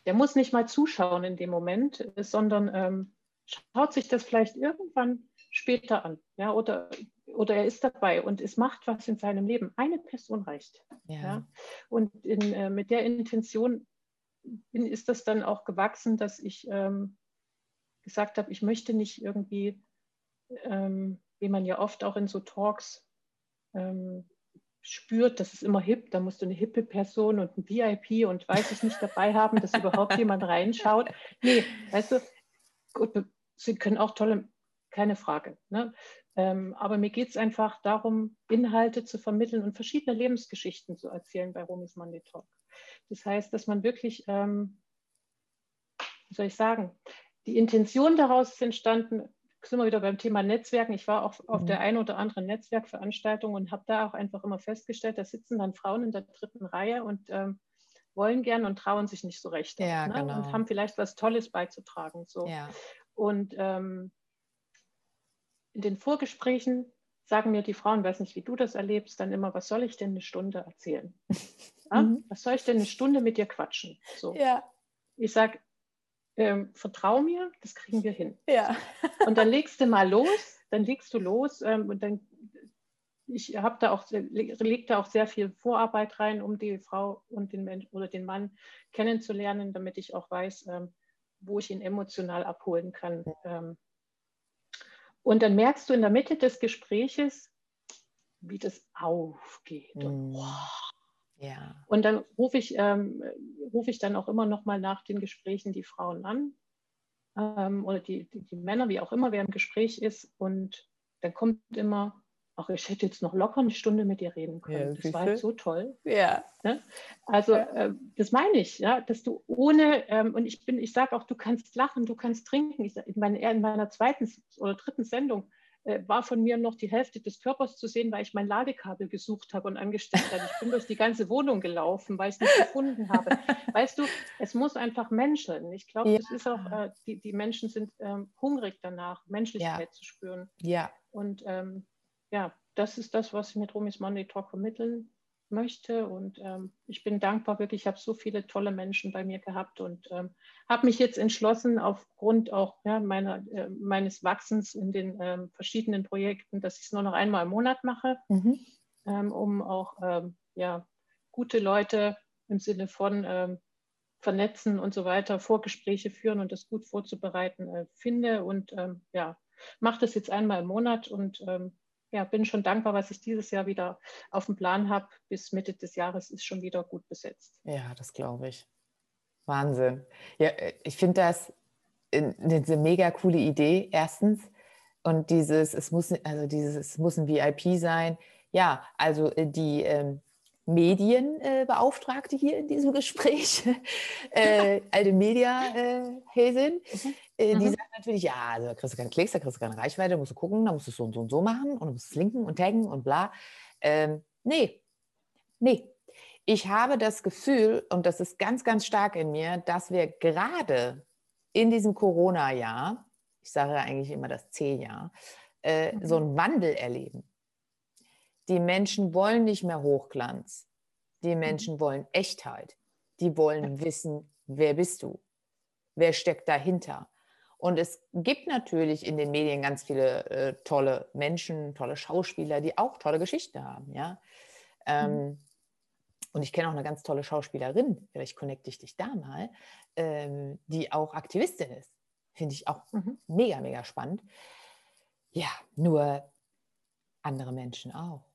Der muss nicht mal zuschauen in dem Moment, sondern ähm, schaut sich das vielleicht irgendwann später an. Ja, oder, oder er ist dabei und es macht was in seinem Leben. Eine Person reicht. Ja. ja? Und in, äh, mit der Intention bin, ist das dann auch gewachsen, dass ich ähm, gesagt habe, ich möchte nicht irgendwie, ähm, wie man ja oft auch in so Talks ähm, spürt, das ist immer hip, da musst du eine hippe Person und ein VIP und weiß ich nicht dabei haben, dass überhaupt [LAUGHS] jemand reinschaut. Nee, weißt du, gut, sie können auch tolle, keine Frage. Ne? Ähm, aber mir geht es einfach darum, Inhalte zu vermitteln und verschiedene Lebensgeschichten zu erzählen bei Romis Monday Talk. Das heißt, dass man wirklich, ähm, wie soll ich sagen, die Intention daraus ist entstanden, sind wir wieder beim Thema Netzwerken. Ich war auch auf mhm. der einen oder anderen Netzwerkveranstaltung und habe da auch einfach immer festgestellt, da sitzen dann Frauen in der dritten Reihe und ähm, wollen gern und trauen sich nicht so recht. Ja, ne? genau. Und haben vielleicht was Tolles beizutragen. So. Ja. Und ähm, in den Vorgesprächen sagen mir die Frauen, weiß nicht, wie du das erlebst, dann immer, was soll ich denn eine Stunde erzählen? [LAUGHS] ja? mhm. Was soll ich denn eine Stunde mit dir quatschen? So. Ja. Ich sage, ähm, vertrau mir, das kriegen wir hin. Ja. und dann legst du mal los, dann legst du los ähm, und dann, ich habe da auch, leg da auch sehr viel Vorarbeit rein, um die Frau und den Mensch oder den Mann kennenzulernen, damit ich auch weiß, ähm, wo ich ihn emotional abholen kann. Ähm, und dann merkst du in der Mitte des Gespräches, wie das aufgeht. Mm. Und, wow, ja. Und dann rufe ich, ähm, rufe ich dann auch immer noch mal nach den Gesprächen die Frauen an ähm, oder die, die, die, Männer, wie auch immer, wer im Gespräch ist. Und dann kommt immer, ach, ich hätte jetzt noch locker eine Stunde mit dir reden können. Ja, das war halt so toll. Ja. Ne? Also äh, das meine ich, ja, dass du ohne, ähm, und ich bin, ich sage auch, du kannst lachen, du kannst trinken. Ich, in, meiner, in meiner zweiten oder dritten Sendung war von mir noch die Hälfte des Körpers zu sehen, weil ich mein Ladekabel gesucht habe und angesteckt habe. Ich bin durch die ganze Wohnung gelaufen, weil ich es nicht gefunden habe. Weißt du, es muss einfach menscheln. Ich glaube, ja. das ist auch, äh, die, die Menschen sind ähm, hungrig danach, Menschlichkeit ja. zu spüren. Ja. Und ähm, ja, das ist das, was ich mit Romis Monday Talk vermitteln möchte. Und ähm, ich bin dankbar, wirklich, ich habe so viele tolle Menschen bei mir gehabt und ähm, habe mich jetzt entschlossen, aufgrund auch ja, meiner, äh, meines Wachsens in den ähm, verschiedenen Projekten, dass ich es nur noch einmal im Monat mache, mhm. Ähm, um auch ähm, ja, gute Leute im Sinne von ähm, vernetzen und so weiter, Vorgespräche führen und das gut vorzubereiten äh, finde. Und ja, mache das jetzt einmal im Monat und ja, bin schon dankbar, was ich dieses Jahr wieder auf dem Plan habe. Bis Mitte des Jahres ist schon wieder gut besetzt. Ja, das glaube ich. Wahnsinn. Ja, äh, ich finde das eine mega coole Idee, erstens. Und dieses, es muss, also dieses, es muss ein VIP sein. Ja, also äh, die ähm, Medienbeauftragte hier in diesem Gespräch, [LAUGHS] äh, alte Media-Häsin, äh, äh, die mhm. sagt natürlich, ja, also da kriegst du keine Klicks, da kriegst du keine Reichweite, da musst du gucken, da musst du so und so und so machen und du musst linken und taggen und bla. Ähm, nee, nee. Ich habe das Gefühl, und das ist ganz, ganz stark in mir, dass wir gerade in diesem Corona-Jahr, ich sage eigentlich immer das C-Jahr, äh, mhm. so einen Wandel erleben. Die Menschen wollen nicht mehr Hochglanz. Die mhm. Menschen wollen Echtheit. Die wollen wissen, wer bist du? Wer steckt dahinter? Und es gibt natürlich in den Medien ganz viele äh, tolle Menschen, tolle Schauspieler, die auch tolle Geschichten haben. Ja? Ähm, mhm. Und ich kenne auch eine ganz tolle Schauspielerin, vielleicht connecte ich dich da mal, ähm, die auch Aktivistin ist. Finde ich auch mhm. mega, mega spannend. Ja, nur andere Menschen auch.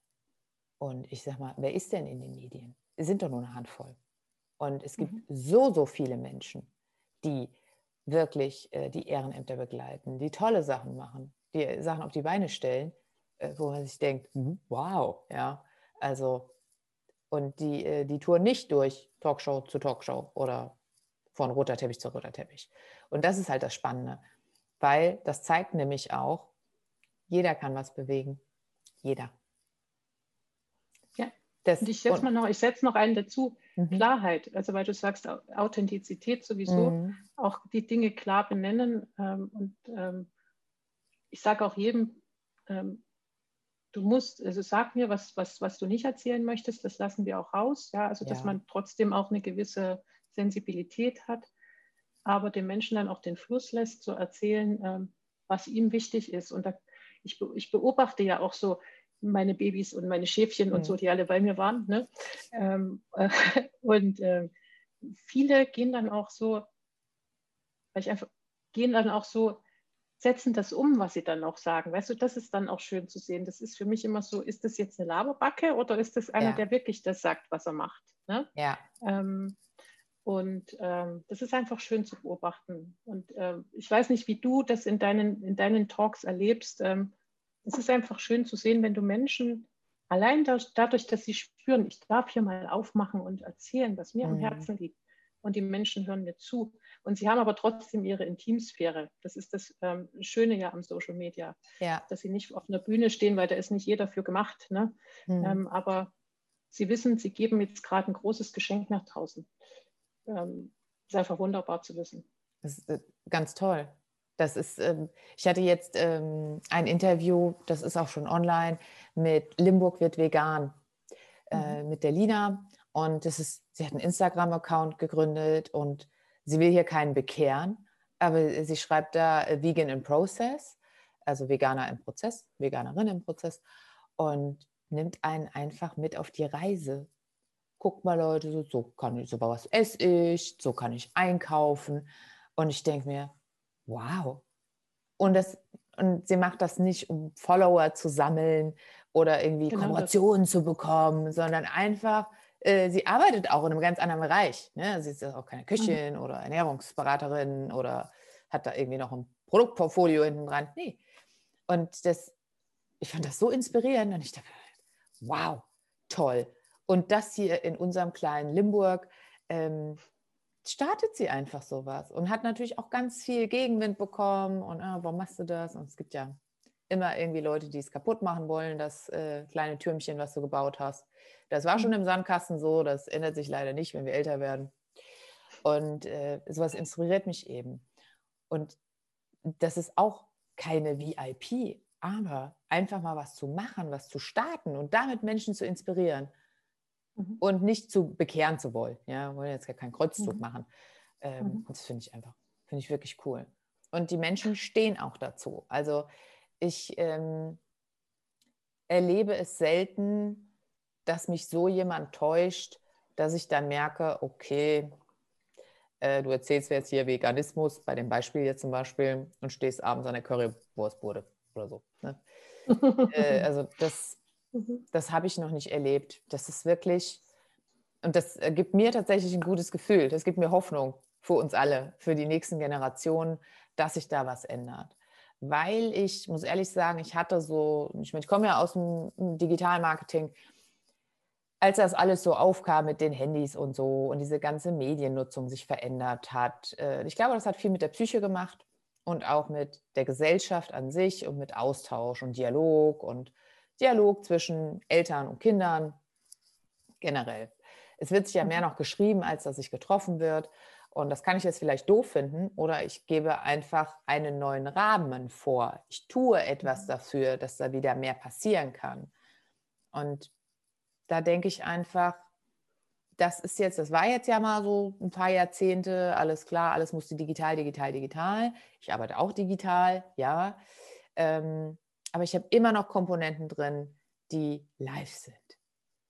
Und ich sage mal, wer ist denn in den Medien? Es sind doch nur eine Handvoll. Und es gibt mhm. so, so viele Menschen, die wirklich äh, die Ehrenämter begleiten, die tolle Sachen machen, die Sachen auf die Beine stellen, äh, wo man sich denkt, wow, ja, also und die, äh, die touren nicht durch Talkshow zu Talkshow oder von roter Teppich zu roter Teppich. Und das ist halt das Spannende, weil das zeigt nämlich auch, jeder kann was bewegen. Jeder. Das, und ich setze noch, ich setze noch einen dazu, mhm. Klarheit. Also weil du sagst Authentizität sowieso, mhm. auch die Dinge klar benennen. Ähm, und ähm, ich sage auch jedem, ähm, du musst, also sag mir, was, was, was du nicht erzählen möchtest, das lassen wir auch raus. Ja, also dass ja. man trotzdem auch eine gewisse Sensibilität hat, aber dem Menschen dann auch den Fluss lässt, zu erzählen, ähm, was ihm wichtig ist. Und da, ich, ich beobachte ja auch so, meine Babys und meine Schäfchen mhm. und so, die alle bei mir waren. Ne? Ähm, äh, [LAUGHS] und äh, viele gehen dann auch so, weil ich einfach, gehen dann auch so, setzen das um, was sie dann auch sagen. Weißt du, das ist dann auch schön zu sehen. Das ist für mich immer so, ist das jetzt eine Laberbacke oder ist das einer, ja. der wirklich das sagt, was er macht? Ne? Ja. Ähm, und ähm, das ist einfach schön zu beobachten. Und äh, ich weiß nicht, wie du das in deinen, in deinen Talks erlebst. Ähm, es ist einfach schön zu sehen, wenn du Menschen allein dadurch, dass sie spüren, ich darf hier mal aufmachen und erzählen, was mir mhm. am Herzen liegt. Und die Menschen hören mir zu. Und sie haben aber trotzdem ihre Intimsphäre. Das ist das ähm, Schöne ja am Social Media, ja. dass sie nicht auf einer Bühne stehen, weil da ist nicht jeder für gemacht. Ne? Mhm. Ähm, aber sie wissen, sie geben jetzt gerade ein großes Geschenk nach draußen. Ähm, ist einfach wunderbar zu wissen. Das ist äh, ganz toll. Das ist, ähm, ich hatte jetzt ähm, ein Interview, das ist auch schon online, mit Limburg wird vegan, äh, mhm. mit der Lina. Und das ist, sie hat einen Instagram-Account gegründet und sie will hier keinen bekehren, aber sie schreibt da äh, Vegan in Process, also Veganer im Prozess, Veganerin im Prozess und nimmt einen einfach mit auf die Reise. Guck mal, Leute, so, so kann ich, so was esse ich, so kann ich einkaufen. Und ich denke mir, wow. Und, das, und sie macht das nicht, um Follower zu sammeln oder irgendwie genau Kooperationen zu bekommen, sondern einfach, äh, sie arbeitet auch in einem ganz anderen Bereich. Ne? Sie ist auch keine Köchin mhm. oder Ernährungsberaterin oder hat da irgendwie noch ein Produktportfolio hinten dran. Nee. Und das, ich fand das so inspirierend und ich dachte, wow, toll. Und das hier in unserem kleinen Limburg, ähm, startet sie einfach sowas und hat natürlich auch ganz viel Gegenwind bekommen und ah, warum machst du das? Und es gibt ja immer irgendwie Leute, die es kaputt machen wollen, das äh, kleine Türmchen, was du gebaut hast. Das war schon mhm. im Sandkasten so, das ändert sich leider nicht, wenn wir älter werden. Und äh, sowas inspiriert mich eben. Und das ist auch keine VIP, aber einfach mal was zu machen, was zu starten und damit Menschen zu inspirieren mhm. und nicht zu bekehren zu wollen. Ja, wir wollen jetzt gar keinen Kreuzzug mhm. machen. Ähm, mhm. Das finde ich einfach, finde ich wirklich cool. Und die Menschen stehen auch dazu. Also ich ähm, erlebe es selten, dass mich so jemand täuscht, dass ich dann merke, okay, äh, du erzählst jetzt hier Veganismus, bei dem Beispiel jetzt zum Beispiel, und stehst abends an der Currywurstbude oder so. Ne? [LAUGHS] äh, also das Mhm. Das habe ich noch nicht erlebt. Das ist wirklich, und das gibt mir tatsächlich ein gutes Gefühl. Das gibt mir Hoffnung für uns alle, für die nächsten Generationen, dass sich da was ändert. Weil ich, muss ehrlich sagen, ich hatte so, ich, meine, ich komme ja aus dem Digitalmarketing, als das alles so aufkam mit den Handys und so und diese ganze Mediennutzung sich verändert hat. Äh, ich glaube, das hat viel mit der Psyche gemacht und auch mit der Gesellschaft an sich und mit Austausch und Dialog und Dialog zwischen Eltern und Kindern generell. Es wird sich ja mehr mhm. noch geschrieben, als dass sich getroffen wird. Und das kann ich jetzt vielleicht doof finden oder ich gebe einfach einen neuen Rahmen vor. Ich tue etwas mhm. dafür, dass da wieder mehr passieren kann. Und da denke ich einfach, das ist jetzt, das war jetzt ja mal so ein paar Jahrzehnte, alles klar, alles musste digital, digital, digital. Ich arbeite auch digital, ja. Ähm, aber ich habe immer noch Komponenten drin, die live sind,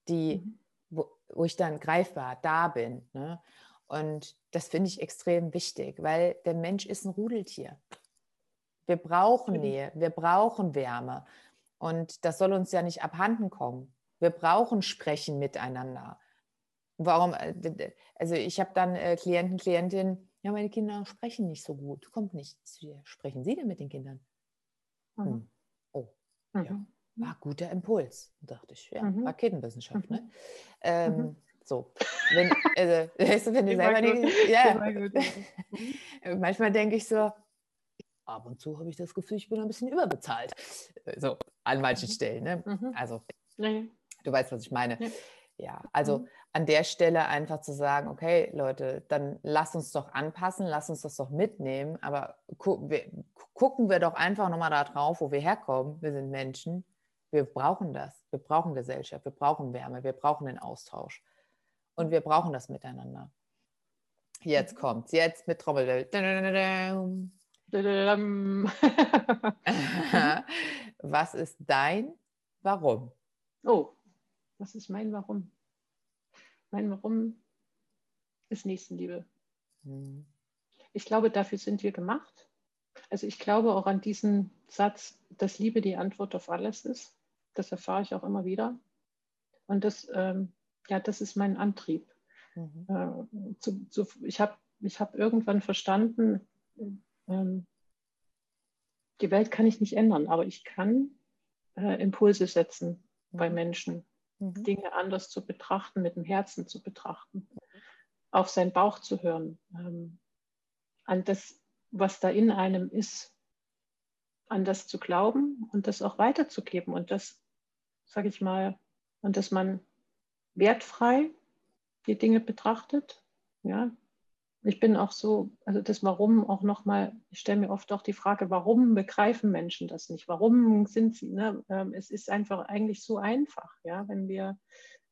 die, mhm. wo, wo, ich dann greifbar da bin. Ne? Und das finde ich extrem wichtig, weil der Mensch ist ein Rudeltier. Wir brauchen Nähe, wir brauchen Wärme. Und das soll uns ja nicht abhanden kommen. Wir brauchen Sprechen miteinander. Warum? Äh, also ich habe dann äh, Klienten, Klientinnen, ja, meine Kinder sprechen nicht so gut. Kommt nicht. Sprechen Sie denn mit den Kindern? Mhm. Hm. Mhm. ja. War guter Impuls, dachte ich. Ja, mhm. Raketenwissenschaft, ne? Mhm. Ähm, mhm. so. Wenn, also, [LAUGHS] weißt du, wenn du selber nicht. Ja. [LAUGHS] Manchmal denke ich so, ab und zu habe ich das Gefühl, ich bin ein bisschen überbezahlt. So, an manchen mhm. Stellen. Ne? Mhm. Also, nee. du weißt, was ich meine. Ja, ja also mhm. An der Stelle einfach zu sagen, okay, Leute, dann lass uns doch anpassen, lass uns das doch mitnehmen, aber gu wir, gucken wir doch einfach nochmal da drauf, wo wir herkommen. Wir sind Menschen. Wir brauchen das. Wir brauchen Gesellschaft. Wir brauchen Wärme. Wir brauchen den Austausch. Und wir brauchen das miteinander. Jetzt kommt's. Jetzt mit Trommelwild. [LAUGHS] was ist dein Warum? Oh, was ist mein Warum? Mein Warum ist Nächstenliebe. Hm. Ich glaube, dafür sind wir gemacht. Also ich glaube auch an diesen Satz, dass Liebe die Antwort auf alles ist. Das erfahre ich auch immer wieder. Und das, ähm, ja, das ist mein Antrieb. Mhm. Äh, zu, zu, ich habe ich hab irgendwann verstanden, ähm, die Welt kann ich nicht ändern, aber ich kann äh, Impulse setzen mhm. bei Menschen, mhm. Dinge anders zu betrachten, mit dem Herzen zu betrachten, auf seinen Bauch zu hören, ähm, an das, was da in einem ist, an das zu glauben und das auch weiterzugeben und das, sage ich mal, und dass man wertfrei die Dinge betrachtet, ja, ich bin auch so, also das Warum auch nochmal, ich stelle mir oft auch die Frage, warum begreifen Menschen das nicht? Warum sind sie, ne? Ähm, es ist einfach eigentlich so einfach, ja, wenn wir,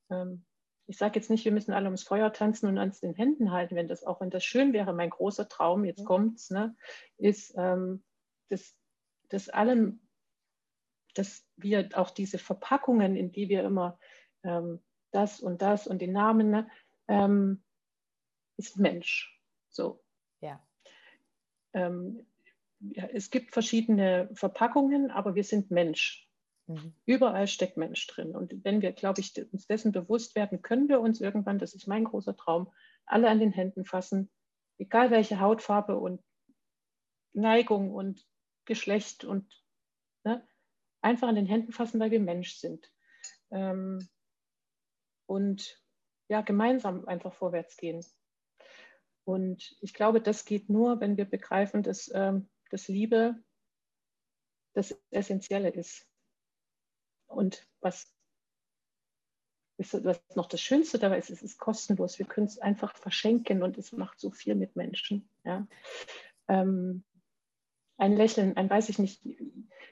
ähm, ich sage jetzt nicht, wir müssen alle ums Feuer tanzen und ans den Händen halten, wenn das, auch wenn das schön wäre, mein großer Traum, jetzt kommt's, ne, ist, ähm, dass, dass allem, dass wir auch diese Verpackungen, in die wir immer das und das und den Namen, ne, ist Mensch. So. Ja. Ähm, ja. Es gibt verschiedene Verpackungen, aber wir sind Mensch. Mhm. Überall steckt Mensch drin. Und wenn wir, glaube ich, uns dessen bewusst werden, können wir uns irgendwann, das ist mein großer Traum, alle an den Händen fassen, egal welche Hautfarbe und Neigung und Geschlecht und ne, einfach an den Händen fassen, weil wir Mensch sind. Ähm, und ja, gemeinsam einfach vorwärts gehen. Und ich glaube, das geht nur, wenn wir begreifen, dass, ähm, dass Liebe das Essentielle ist. Und was, ist, was noch das Schönste dabei ist, es ist kostenlos. Wir können es einfach verschenken und es macht so viel mit Menschen. Ja. Ähm, ein Lächeln, ein weiß ich nicht.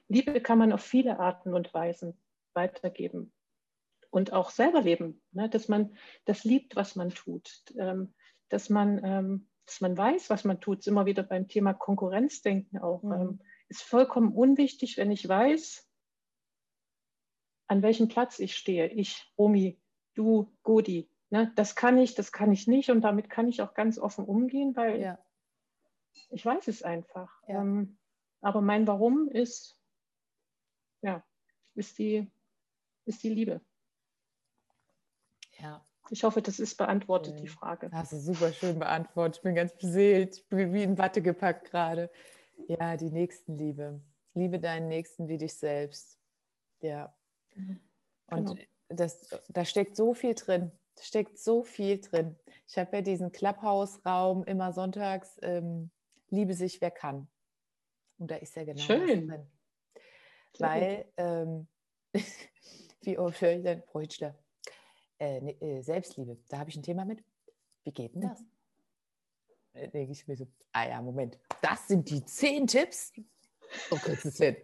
Liebe kann man auf viele Arten und Weisen weitergeben und auch selber leben, ne? dass man das liebt, was man tut. Ähm, dass man, ähm, dass man weiß, was man tut. Immer wieder beim Thema Konkurrenzdenken auch. Mhm. Ähm, ist vollkommen unwichtig, wenn ich weiß, an welchem Platz ich stehe. Ich, Romi, du, Godi. Ne? Das kann ich, das kann ich nicht und damit kann ich auch ganz offen umgehen, weil ja. ich weiß es einfach. Ja. Ähm, aber mein Warum ist, ja, ist die, ist die Liebe. Ja. Ich hoffe, das ist beantwortet, okay. die Frage. Hast du super schön beantwortet. Ich bin ganz beseelt. Ich bin wie in Watte gepackt gerade. Ja, die Nächstenliebe. Liebe deinen Nächsten wie dich selbst. Ja. Mhm. Und genau. das, da steckt so viel drin. Da steckt so viel drin. Ich habe ja diesen Clubhouse-Raum immer sonntags. Ähm, Liebe sich, wer kann. Und da ist ja genau Schön. drin. Weil, ähm, [LAUGHS] wie oft höre ich dann, Bräutschler, äh, ne, äh, Selbstliebe, da habe ich ein Thema mit. Wie geht denn das? Äh, denke ich mir so, ah ja, Moment, das sind die zehn Tipps. Oh, kurzes hin.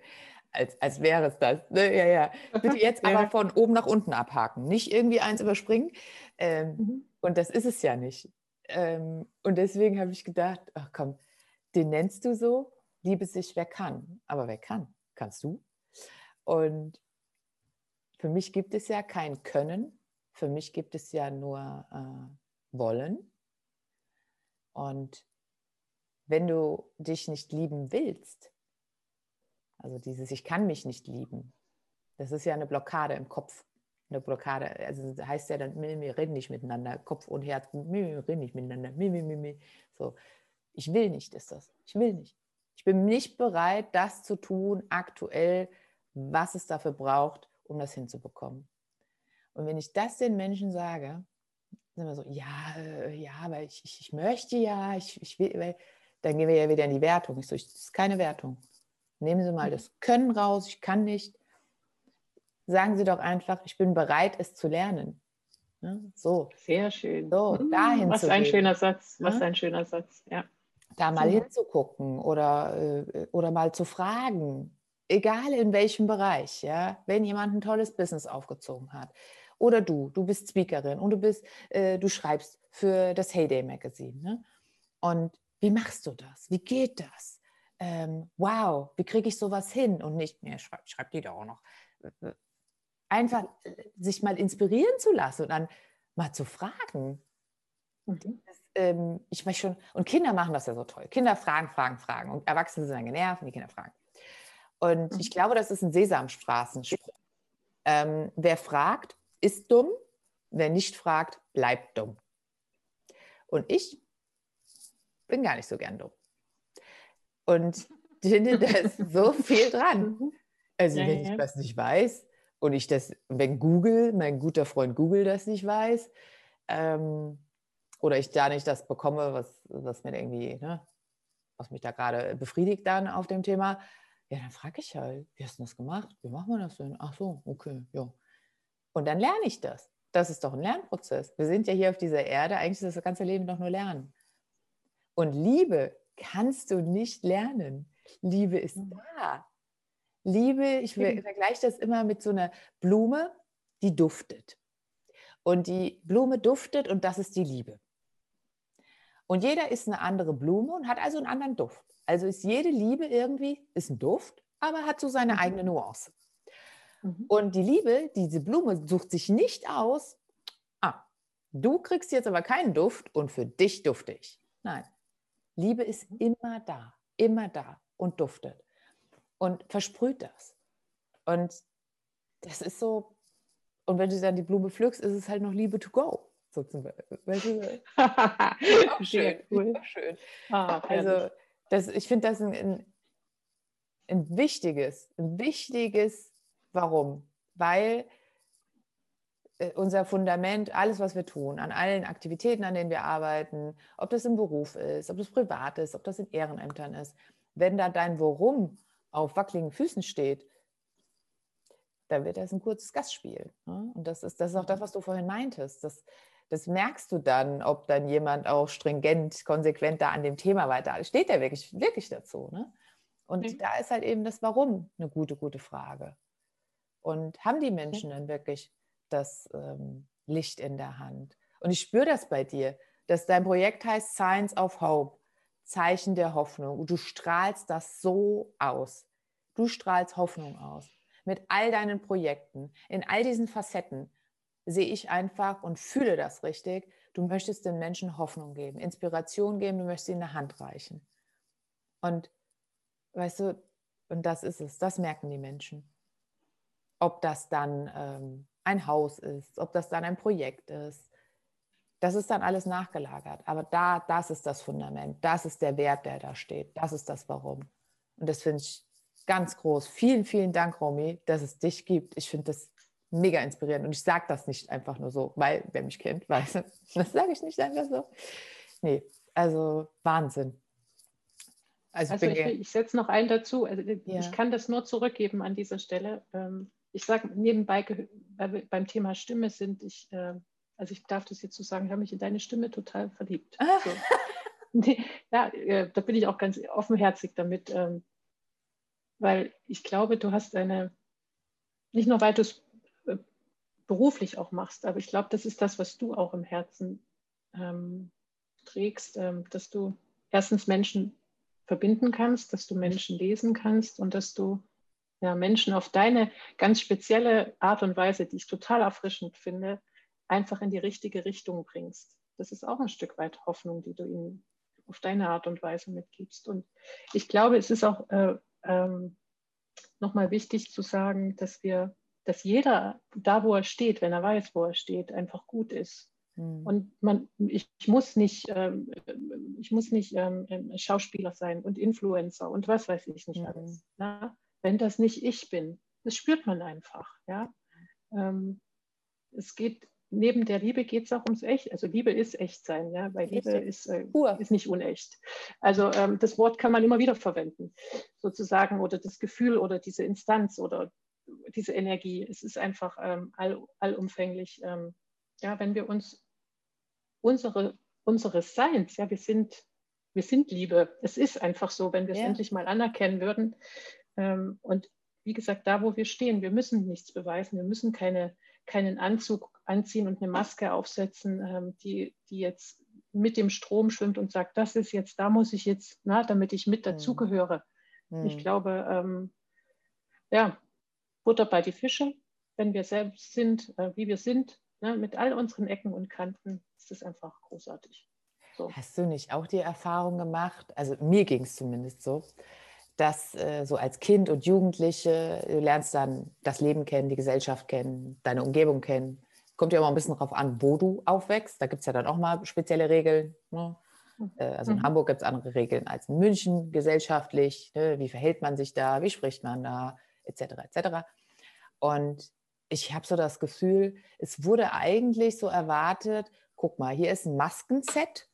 als, als wäre es das. Ne? Ja, ja. Bitte jetzt [LAUGHS] aber von oben nach unten abhaken, nicht irgendwie eins überspringen. Ähm, mhm. Und das ist es ja nicht. Ähm, und deswegen habe ich gedacht, ach komm, den nennst du so, liebe sich, wer kann. Aber wer kann? Kannst du? Und für mich gibt es ja kein Können, für mich gibt es ja nur äh, Wollen. Und wenn du dich nicht lieben willst, also dieses Ich kann mich nicht lieben, das ist ja eine Blockade im Kopf. Eine Blockade, also heißt ja dann, wir reden nicht miteinander, Kopf und Herz, wir reden nicht miteinander. So, ich will nicht, ist das. Ich will nicht. Ich bin nicht bereit, das zu tun, aktuell, was es dafür braucht, um das hinzubekommen. Und wenn ich das den Menschen sage, sind wir so, ja, äh, ja, aber ich, ich, ich möchte ja, ich, ich will, weil, dann gehen wir ja wieder in die Wertung. Ich so, das ist keine Wertung. Nehmen Sie mal das Können raus, ich kann nicht. Sagen Sie doch einfach, ich bin bereit, es zu lernen. Ne? So. Sehr schön. So, hm, dahin Was ein schöner Satz, was ne? ein schöner Satz, ja. Da mal so. hinzugucken oder, äh, oder mal zu fragen, egal in welchem Bereich, ja, wenn jemand ein tolles Business aufgezogen hat. Oder du, du bist Speakerin und du bist, äh, du schreibst für das Heyday Magazine. Ne? Und wie machst du das? Wie geht das? Ähm, wow, wie kriege ich sowas hin? Und nicht, mehr schreib, schreib die da auch noch. Einfach äh, sich mal inspirieren zu lassen und dann mal zu fragen. Mhm. Das, ähm, ich weiß schon, und Kinder machen das ja so toll. Kinder fragen, fragen, fragen. Und Erwachsene sind dann genervt und die Kinder fragen. Und mhm. ich glaube, das ist ein Sesamstraßenspruch. Ähm, wer fragt, ist dumm. Wer nicht fragt, bleibt dumm. Und ich bin gar nicht so gern dumm. Und ich finde, [LAUGHS] da ist so viel dran. Mhm. Also, ja, wenn ja. ich das nicht weiß und ich das, wenn Google, mein guter Freund Google das nicht weiß, ähm, oder ich da nicht das bekomme, was, was mir irgendwie, ne, was mich da gerade befriedigt dann auf dem Thema, ja, dann frage ich halt, wie hast du das gemacht? Wie machen wir das denn? Ach so, okay, ja. Und dann lerne ich das. Das ist doch ein Lernprozess. Wir sind ja hier auf dieser Erde, eigentlich ist das ganze Leben doch nur Lernen. Und Liebe kannst du nicht lernen. Liebe ist mhm. da. Liebe, ich vergleiche das immer mit so einer Blume, die duftet. Und die Blume duftet und das ist die Liebe. Und jeder ist eine andere Blume und hat also einen anderen Duft. Also ist jede Liebe irgendwie, ist ein Duft, aber hat so seine mhm. eigene Nuance. Mhm. Und die Liebe, diese Blume, sucht sich nicht aus, ah, du kriegst jetzt aber keinen Duft und für dich dufte ich. Nein, Liebe ist mhm. immer da, immer da und duftet und versprüht das. Und das ist so, und wenn du dann die Blume pflückst, ist es halt noch Liebe to go. So zum Beispiel. auch schön. Cool. schön. Ah, also, das, ich finde das ein, ein, ein wichtiges, ein wichtiges Warum? Weil äh, unser Fundament, alles, was wir tun, an allen Aktivitäten, an denen wir arbeiten, ob das im Beruf ist, ob das privat ist, ob das in Ehrenämtern ist, wenn da dein Worum auf wackeligen Füßen steht, dann wird das ein kurzes Gastspiel. Ne? Und das ist, das ist auch das, was du vorhin meintest. Das, das merkst du dann, ob dann jemand auch stringent, konsequent da an dem Thema weiter steht, der wirklich, wirklich dazu. Ne? Und mhm. da ist halt eben das Warum eine gute, gute Frage. Und haben die Menschen dann wirklich das ähm, Licht in der Hand? Und ich spüre das bei dir, dass dein Projekt heißt Science of Hope, Zeichen der Hoffnung. Und du strahlst das so aus. Du strahlst Hoffnung aus. Mit all deinen Projekten, in all diesen Facetten sehe ich einfach und fühle das richtig. Du möchtest den Menschen Hoffnung geben, Inspiration geben, du möchtest ihnen eine Hand reichen. Und weißt du, und das ist es, das merken die Menschen ob das dann ähm, ein Haus ist, ob das dann ein Projekt ist. Das ist dann alles nachgelagert. Aber da, das ist das Fundament, das ist der Wert, der da steht, das ist das Warum. Und das finde ich ganz groß. Vielen, vielen Dank, Romy, dass es dich gibt. Ich finde das mega inspirierend. Und ich sage das nicht einfach nur so, weil, wer mich kennt, weiß, [LAUGHS] das sage ich nicht einfach so. Nee, also Wahnsinn. Also, also ich, ich setze noch einen dazu. Also ja. Ich kann das nur zurückgeben an dieser Stelle. Ähm, ich sage nebenbei, beim Thema Stimme sind, ich, äh, also ich darf das jetzt so sagen, ich habe mich in deine Stimme total verliebt. Ah. So. [LAUGHS] ja, äh, da bin ich auch ganz offenherzig damit. Ähm, weil ich glaube, du hast eine, nicht nur weil du es äh, beruflich auch machst, aber ich glaube, das ist das, was du auch im Herzen ähm, trägst, ähm, dass du erstens Menschen verbinden kannst, dass du Menschen lesen kannst und dass du ja, Menschen auf deine ganz spezielle Art und Weise, die ich total erfrischend finde, einfach in die richtige Richtung bringst. Das ist auch ein Stück weit Hoffnung, die du ihnen auf deine Art und Weise mitgibst. Und ich glaube, es ist auch äh, ähm, nochmal wichtig zu sagen, dass wir, dass jeder da, wo er steht, wenn er weiß, wo er steht, einfach gut ist. Mhm. Und man, ich, ich, muss nicht, ähm, ich muss nicht ähm, Schauspieler sein und Influencer und was weiß ich nicht mhm. alles. Na? Wenn das nicht ich bin, das spürt man einfach. Ja? Ähm, es geht neben der Liebe geht es auch ums Echt. Also Liebe ist echt sein, ja, weil Liebe ist, äh, ist nicht unecht. Also ähm, das Wort kann man immer wieder verwenden, sozusagen, oder das Gefühl oder diese Instanz oder diese Energie. Es ist einfach ähm, all, allumfänglich. Ähm, ja, wenn wir uns unsere, unseres Seins, ja, wir sind, wir sind Liebe. Es ist einfach so, wenn wir es ja. endlich mal anerkennen würden. Ähm, und wie gesagt, da, wo wir stehen, wir müssen nichts beweisen, wir müssen keine keinen Anzug anziehen und eine Maske aufsetzen, ähm, die, die jetzt mit dem Strom schwimmt und sagt, das ist jetzt, da muss ich jetzt, na, damit ich mit dazugehöre. Mhm. Ich glaube, ähm, ja, Butter bei die Fische, wenn wir selbst sind, äh, wie wir sind, ne, mit all unseren Ecken und Kanten, ist das einfach großartig. So. Hast du nicht auch die Erfahrung gemacht, also mir ging es zumindest so, dass äh, so als Kind und Jugendliche, du lernst dann das Leben kennen, die Gesellschaft kennen, deine Umgebung kennen. Kommt ja immer ein bisschen darauf an, wo du aufwächst. Da gibt es ja dann auch mal spezielle Regeln. Ne? Äh, also in mhm. Hamburg gibt es andere Regeln als in München gesellschaftlich. Ne? Wie verhält man sich da? Wie spricht man da? Etc. etc. Und ich habe so das Gefühl, es wurde eigentlich so erwartet, guck mal, hier ist ein Maskenset.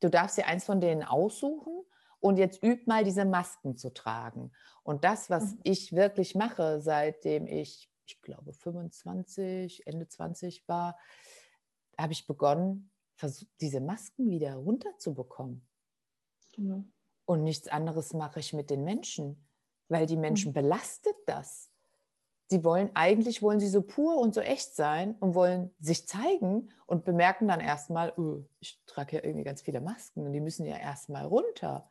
Du darfst dir eins von denen aussuchen und jetzt übt mal diese Masken zu tragen. Und das, was mhm. ich wirklich mache, seitdem ich, ich glaube, 25, Ende 20 war, habe ich begonnen, diese Masken wieder runterzubekommen. Genau. Und nichts anderes mache ich mit den Menschen, weil die Menschen mhm. belastet das. Sie wollen, eigentlich wollen sie so pur und so echt sein und wollen sich zeigen und bemerken dann erstmal, oh, ich trage ja irgendwie ganz viele Masken und die müssen ja erstmal runter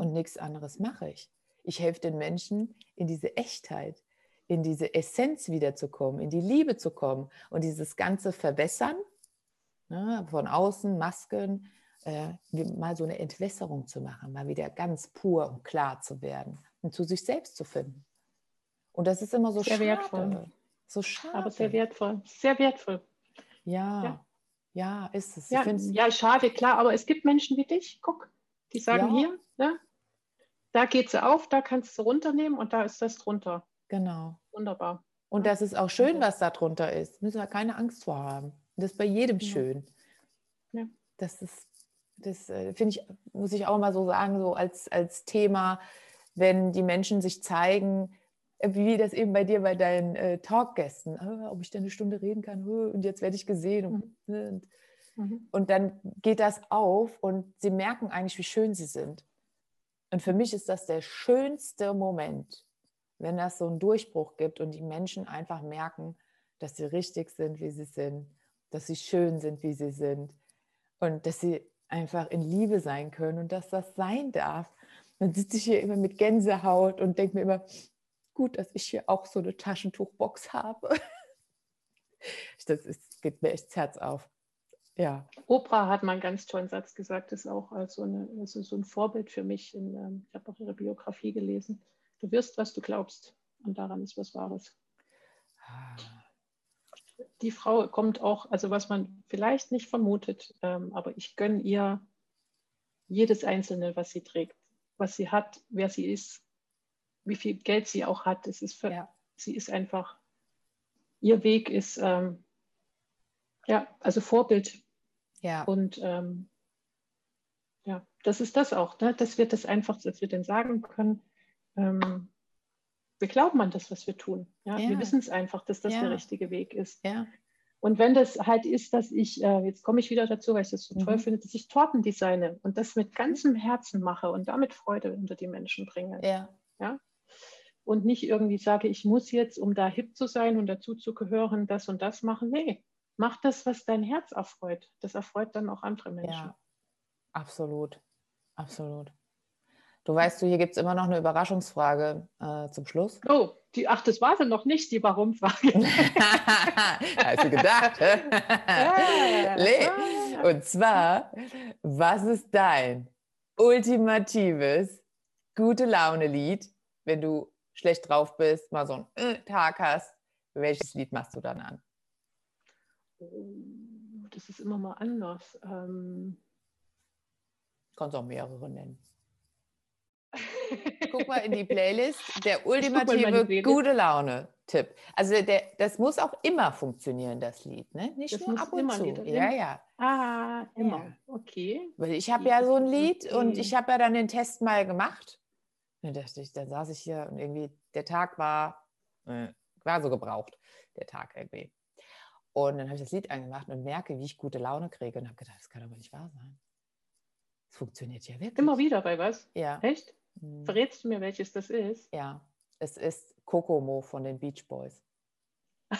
und nichts anderes mache ich. Ich helfe den Menschen in diese Echtheit, in diese Essenz wiederzukommen, in die Liebe zu kommen und dieses ganze Verwässern ne, von außen, Masken, äh, mal so eine Entwässerung zu machen, mal wieder ganz pur und klar zu werden und zu sich selbst zu finden. Und das ist immer so sehr schade. wertvoll. So schade. Aber sehr wertvoll. Sehr wertvoll. Ja, ja, ja ist es. Ja, ja, schade, klar. Aber es gibt Menschen wie dich, guck, die sagen ja. hier, ne, da geht sie auf, da kannst du runternehmen und da ist das drunter. Genau. Wunderbar. Und das ist auch schön, was da drunter ist. Müssen wir keine Angst vor haben. Das ist bei jedem ja. schön. Ja. Das ist, das äh, finde ich, muss ich auch mal so sagen, so als, als Thema, wenn die Menschen sich zeigen, äh, wie das eben bei dir bei deinen äh, Talkgästen, ah, ob ich da eine Stunde reden kann, und jetzt werde ich gesehen. Und, mhm. Ne, und, mhm. und dann geht das auf und sie merken eigentlich, wie schön sie sind. Und für mich ist das der schönste Moment, wenn das so einen Durchbruch gibt und die Menschen einfach merken, dass sie richtig sind, wie sie sind, dass sie schön sind, wie sie sind und dass sie einfach in Liebe sein können und dass das sein darf. Dann sitze ich hier immer mit Gänsehaut und denke mir immer, gut, dass ich hier auch so eine Taschentuchbox habe. [LAUGHS] Das ist, geht mir echt das Herz auf. Ja. Oprah hat mal einen ganz tollen Satz gesagt, ist auch also, eine, also so ein Vorbild für mich. In, ähm, ich habe auch ihre Biografie gelesen. Du wirst, was du glaubst. Und daran ist was Wahres. Ah. Die Frau kommt auch, also was man vielleicht nicht vermutet, ähm, aber ich gönne ihr jedes Einzelne, was sie trägt, was sie hat, wer sie ist, wie viel Geld sie auch hat. Es ist für, ja. Sie ist einfach, ihr Weg ist, ähm, ja, also Vorbild ja. Und ähm, ja, das ist das auch, ne? dass wir das einfach, dass wir dann sagen können, ähm, wir glauben an das, was wir tun. Ja? ja. Wir wissen es einfach, dass das ja. der richtige Weg ist. Ja. Und wenn das halt ist, dass ich, äh, jetzt komme ich wieder dazu, weil ich das so mhm. toll finde, dass ich Torten designe und das mit ganzem Herzen mache und damit Freude unter die Menschen bringe. Ja. Ja? Und nicht irgendwie sage, ich muss jetzt, um da hip zu sein und dazu zu gehören, das und das machen. Nee, mach das, was dein Herz erfreut. Das erfreut dann auch andere Menschen. Ja, absolut. Absolut. Du weißt du, hier gibt es immer noch eine Überraschungsfrage äh, zum Schluss. Oh, die, ach, das war dann noch nicht die Warum-Frage. [LAUGHS] Hast du gedacht? [LAUGHS] nee. Und zwar, was ist dein ultimatives gute Laune-Lied, wenn du schlecht drauf bist, mal so einen äh, Tag hast? Welches Lied machst du dann an? Oh, das ist immer mal anders. Ähm, Kannst auch mehrere nennen. [LAUGHS] Guck mal in die Playlist. Der ultimative gute Laune-Tipp. Also der, das muss auch immer funktionieren, das Lied, ne? Nicht das nur ab und zu. Ja, ja. Ah, immer. Ja. Okay. Weil ich habe ja so ein Lied okay. und ich habe ja dann den Test mal gemacht. Dachte ich, dann saß ich hier und irgendwie der Tag war, äh, war so gebraucht, der Tag irgendwie. Und dann habe ich das Lied angemacht und merke, wie ich gute Laune kriege und habe gedacht, das kann aber nicht wahr sein. Es funktioniert ja wirklich. Immer wieder bei was? Ja. Echt? Hm. Verrätst du mir, welches das ist? Ja, es ist Kokomo von den Beach Boys. [LAUGHS]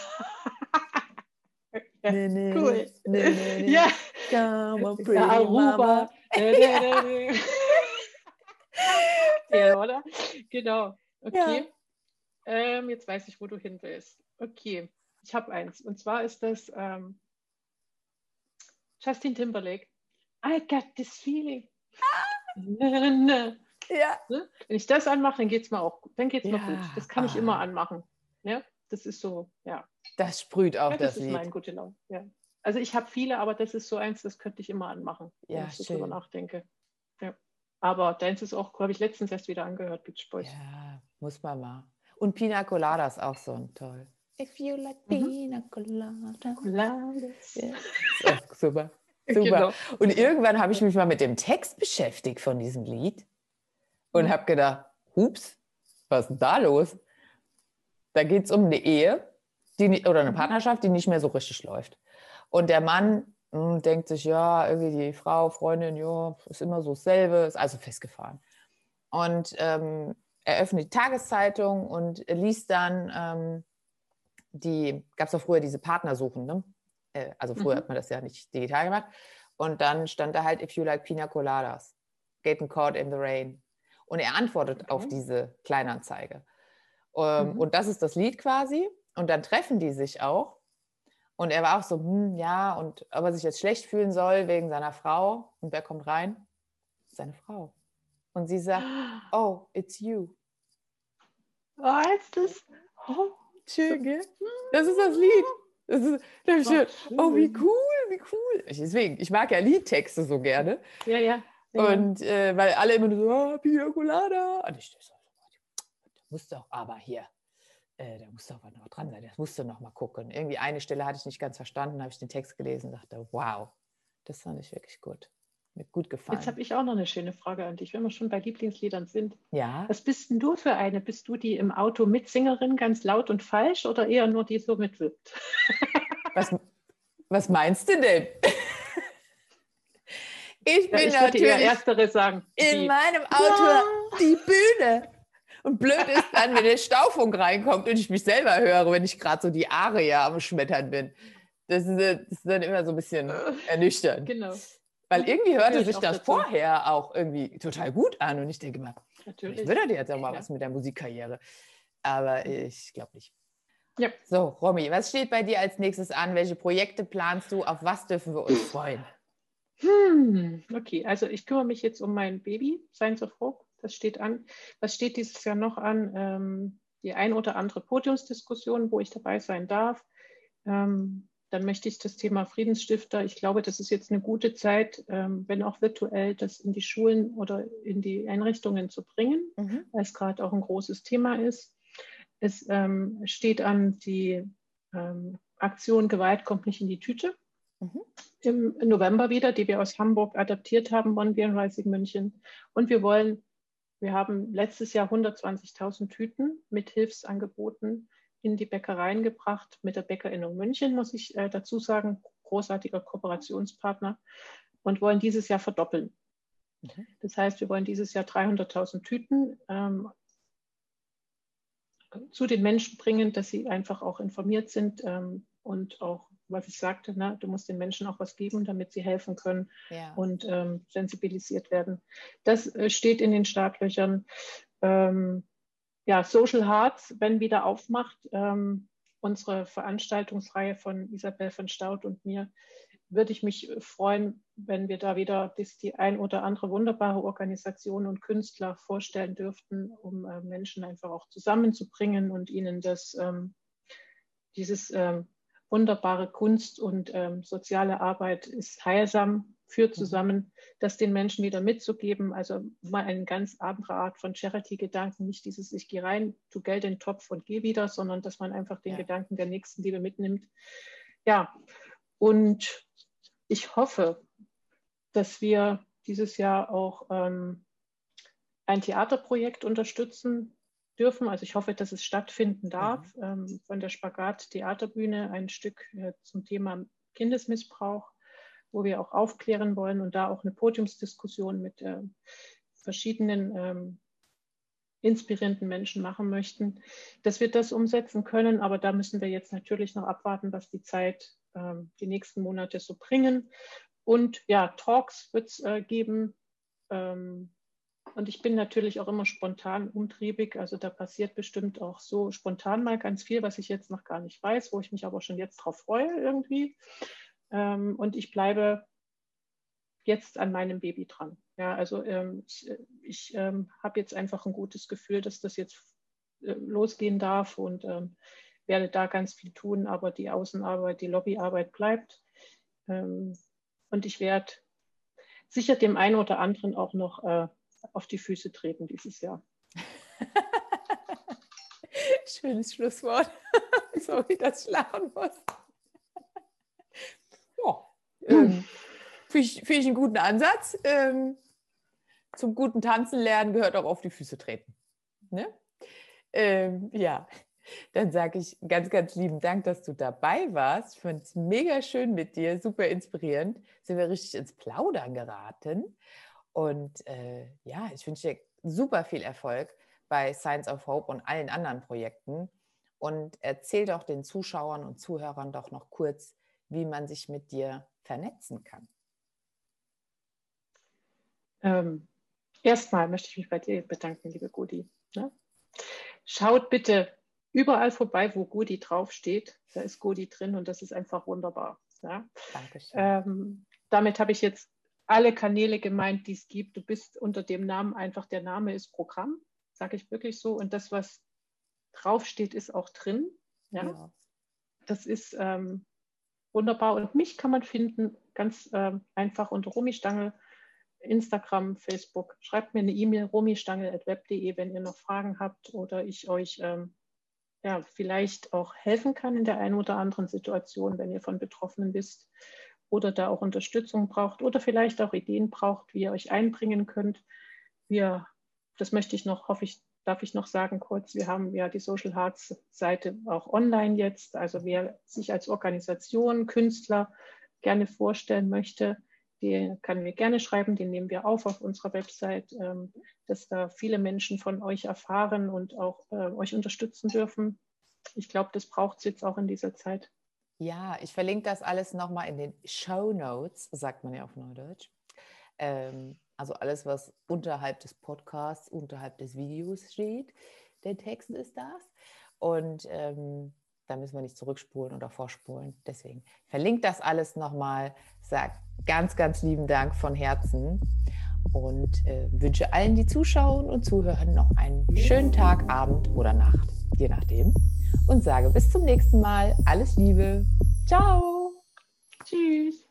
ja, nee, nee, cool. Nee, nee, ja. Come on, pretty Aruba. [LAUGHS] ja, oder? Genau. Okay. Ja. Ähm, jetzt weiß ich, wo du hin willst. Okay, ich habe eins. Und zwar ist das ähm, Justin Timberlake. I got this feeling. Ah. Ja. Ne? Wenn ich das anmache, dann geht es mir auch dann geht's ja. mir gut. Das kann ich immer ah. anmachen. Ja? Das ist so, ja. Das sprüht auch ja, das, das ist mein gute Laune. Ja. Also ich habe viele, aber das ist so eins, das könnte ich immer anmachen, wenn ja, ich so drüber nachdenke. Ja. Aber deins ist auch, habe ich letztens erst wieder angehört, Beach Boys. Ja, muss man mal. Und Pina Colada ist auch so ein toll. If you like mhm. Pina Colada. Coladas. Yeah. super. Super. Genau. Und irgendwann habe ich mich mal mit dem Text beschäftigt von diesem Lied und habe gedacht, hups, was ist denn da los? Da geht es um eine Ehe die, oder eine mhm. Partnerschaft, die nicht mehr so richtig läuft. Und der Mann mh, hm, denkt sich, ja, irgendwie die Frau, Freundin, ja, ist immer so dasselbe, ist also festgefahren. Und ähm, er öffnet die Tageszeitung und liest dann ähm, die, gab es doch früher diese Partnersuchen, ne? Äh, also früher mhm. hat man das ja nicht digital gemacht. Und dann stand da halt, if you like pina coladas, getting caught in the rain. Und er antwortet okay. auf diese Kleinanzeige. Ähm, mhm. Und das ist das Lied quasi. Und dann treffen die sich auch. Und er war auch so, hm, ja, und ob er sich jetzt schlecht fühlen soll wegen seiner Frau. Und wer kommt rein? Seine Frau. Und sie sagt, [GASPS] oh, it's you. Oh, ist das? Oh, schön, gell? Das ist das Lied. Das ist, das ist schön. Oh, wie cool, wie cool. Ich, deswegen, ich mag ja Liedtexte so gerne. Ja, ja. Und äh, weil alle immer nur so, oh, Pina Colada. Und ich so, da musst du auch, aber hier, äh, da musst du auch noch dran sein, das musst du noch mal gucken. Irgendwie eine Stelle hatte ich nicht ganz verstanden, habe ich den Text gelesen und dachte, wow, das fand ich wirklich gut. Mir gut gefallen. Jetzt habe ich auch noch eine schöne Frage an dich, wenn wir schon bei Lieblingsliedern sind. Ja. Was bist denn du für eine? Bist du die im Auto Mitsängerin, ganz laut und falsch oder eher nur die so mitwirkt? [LAUGHS] Was, was meinst du denn? [LAUGHS] Ich bin ja, ich natürlich Erstere sagen. in meinem Auto ja. die Bühne. Und blöd ist dann, wenn der Staufunk reinkommt und ich mich selber höre, wenn ich gerade so die Aria am Schmettern bin. Das ist, das ist, dann immer so ein bisschen ernüchternd. Genau. Weil irgendwie hörte sich das dazu. vorher auch irgendwie total gut an und ich denke mal, Natürlich. ich würde dir jetzt auch mal ja. was mit der Musikkarriere. Aber ich glaube nicht. Ja. So, Romy, was steht bei dir als nächstes an? Welche Projekte planst du? Auf was dürfen wir uns freuen? Hm, okay, also ich kümmere mich jetzt um mein Baby, Science of Hope. Das steht an. Was steht dieses Jahr noch an? Ähm, die ein oder andere Podiumsdiskussion, wo ich dabei sein darf. Ähm, dann möchte ich das Thema Friedensstifter. Ich glaube, das ist jetzt eine gute Zeit, ähm, wenn auch virtuell, das in die Schulen oder in die Einrichtungen zu bringen, mhm. weil es gerade auch ein großes Thema ist. Es ähm, steht an die ähm, Aktion Gewalt kommt nicht in die Tüte. Mhm. Im November wieder, die wir aus Hamburg adaptiert haben, Bonn, Rising München. Und wir wollen, wir haben letztes Jahr 120.000 Tüten mit Hilfsangeboten in die Bäckereien gebracht, mit der Bäckerinnung München, muss ich äh, dazu sagen, großartiger Kooperationspartner, und wollen dieses Jahr verdoppeln. Mhm. Das heißt, wir wollen dieses Jahr 300.000 Tüten ähm, zu den Menschen bringen, dass sie einfach auch informiert sind ähm, und auch, was ich sagte, ne, du musst den Menschen auch was geben, damit sie helfen können ja. und ähm, sensibilisiert werden. Das äh, steht in den Startlöchern. Ähm, ja, Social Hearts, wenn wieder aufmacht, ähm, unsere Veranstaltungsreihe von Isabel von Staud und mir, würde ich mich freuen, wenn wir da wieder die ein oder andere wunderbare Organisation und Künstler vorstellen dürften, um äh, Menschen einfach auch zusammenzubringen und ihnen das, ähm, dieses ähm, wunderbare Kunst und ähm, soziale Arbeit ist heilsam, führt mhm. zusammen, das den Menschen wieder mitzugeben. Also mal eine ganz andere Art von Charity-Gedanken, nicht dieses, ich gehe rein, tu Geld in den Topf und gehe wieder, sondern dass man einfach den ja. Gedanken der Nächstenliebe mitnimmt. Ja, und ich hoffe, dass wir dieses Jahr auch ähm, ein Theaterprojekt unterstützen dürfen. Also ich hoffe, dass es stattfinden darf. Mhm. Ähm, von der Spagat Theaterbühne ein Stück äh, zum Thema Kindesmissbrauch, wo wir auch aufklären wollen und da auch eine Podiumsdiskussion mit äh, verschiedenen ähm, inspirierenden Menschen machen möchten, dass wir das umsetzen können. Aber da müssen wir jetzt natürlich noch abwarten, was die Zeit ähm, die nächsten Monate so bringen. Und ja, Talks wird es äh, geben. Ähm, und ich bin natürlich auch immer spontan umtriebig. Also da passiert bestimmt auch so spontan mal ganz viel, was ich jetzt noch gar nicht weiß, wo ich mich aber schon jetzt drauf freue irgendwie. Ähm, und ich bleibe jetzt an meinem Baby dran. Ja, also ähm, ich, ich ähm, habe jetzt einfach ein gutes Gefühl, dass das jetzt äh, losgehen darf und ähm, werde da ganz viel tun, aber die Außenarbeit, die Lobbyarbeit bleibt. Ähm, und ich werde sicher dem einen oder anderen auch noch äh, auf die Füße treten dieses Jahr. [LAUGHS] Schönes Schlusswort. [LAUGHS] so wie das lachen muss. Ähm, Finde ich, find ich einen guten Ansatz. Ähm, zum guten Tanzen lernen gehört auch auf die Füße treten. Ne? Ähm, ja, dann sage ich ganz, ganz lieben Dank, dass du dabei warst. Ich fand es mega schön mit dir, super inspirierend. Sind wir richtig ins Plaudern geraten. Und äh, ja, ich wünsche dir super viel Erfolg bei Science of Hope und allen anderen Projekten. Und erzähl doch den Zuschauern und Zuhörern doch noch kurz, wie man sich mit dir vernetzen kann. Ähm, erstmal möchte ich mich bei dir bedanken, liebe Gudi. Ne? Schaut bitte überall vorbei, wo Godi draufsteht. Da ist Godi drin und das ist einfach wunderbar. Ja? Dankeschön. Ähm, damit habe ich jetzt alle Kanäle gemeint, die es gibt. Du bist unter dem Namen einfach, der Name ist Programm, sage ich wirklich so. Und das, was draufsteht, ist auch drin. Ja? ja. Das ist ähm, wunderbar. Und mich kann man finden ganz ähm, einfach unter Romy Stangel, Instagram, Facebook. Schreibt mir eine E-Mail, romistangel.web.de, wenn ihr noch Fragen habt oder ich euch ähm, ja, vielleicht auch helfen kann in der einen oder anderen Situation, wenn ihr von Betroffenen wisst oder da auch Unterstützung braucht oder vielleicht auch Ideen braucht, wie ihr euch einbringen könnt. Wir, das möchte ich noch, hoffe ich, darf ich noch sagen kurz, wir haben ja die Social Hearts Seite auch online jetzt. Also wer sich als Organisation, Künstler gerne vorstellen möchte, die kann mir gerne schreiben, den nehmen wir auf auf unserer Website, ähm, dass da viele Menschen von euch erfahren und auch äh, euch unterstützen dürfen. Ich glaube, das braucht es jetzt auch in dieser Zeit. Ja, ich verlinke das alles nochmal in den Show Notes, sagt man ja auf Neudeutsch. Ähm, also alles, was unterhalb des Podcasts, unterhalb des Videos steht. Der Text ist das. Und ähm, da müssen wir nicht zurückspulen oder vorspulen. Deswegen verlinkt das alles nochmal. Sag ganz, ganz lieben Dank von Herzen und äh, wünsche allen, die zuschauen und zuhören, noch einen schönen Tag, Abend oder Nacht, je nachdem. Und sage bis zum nächsten Mal. Alles Liebe. Ciao. Tschüss.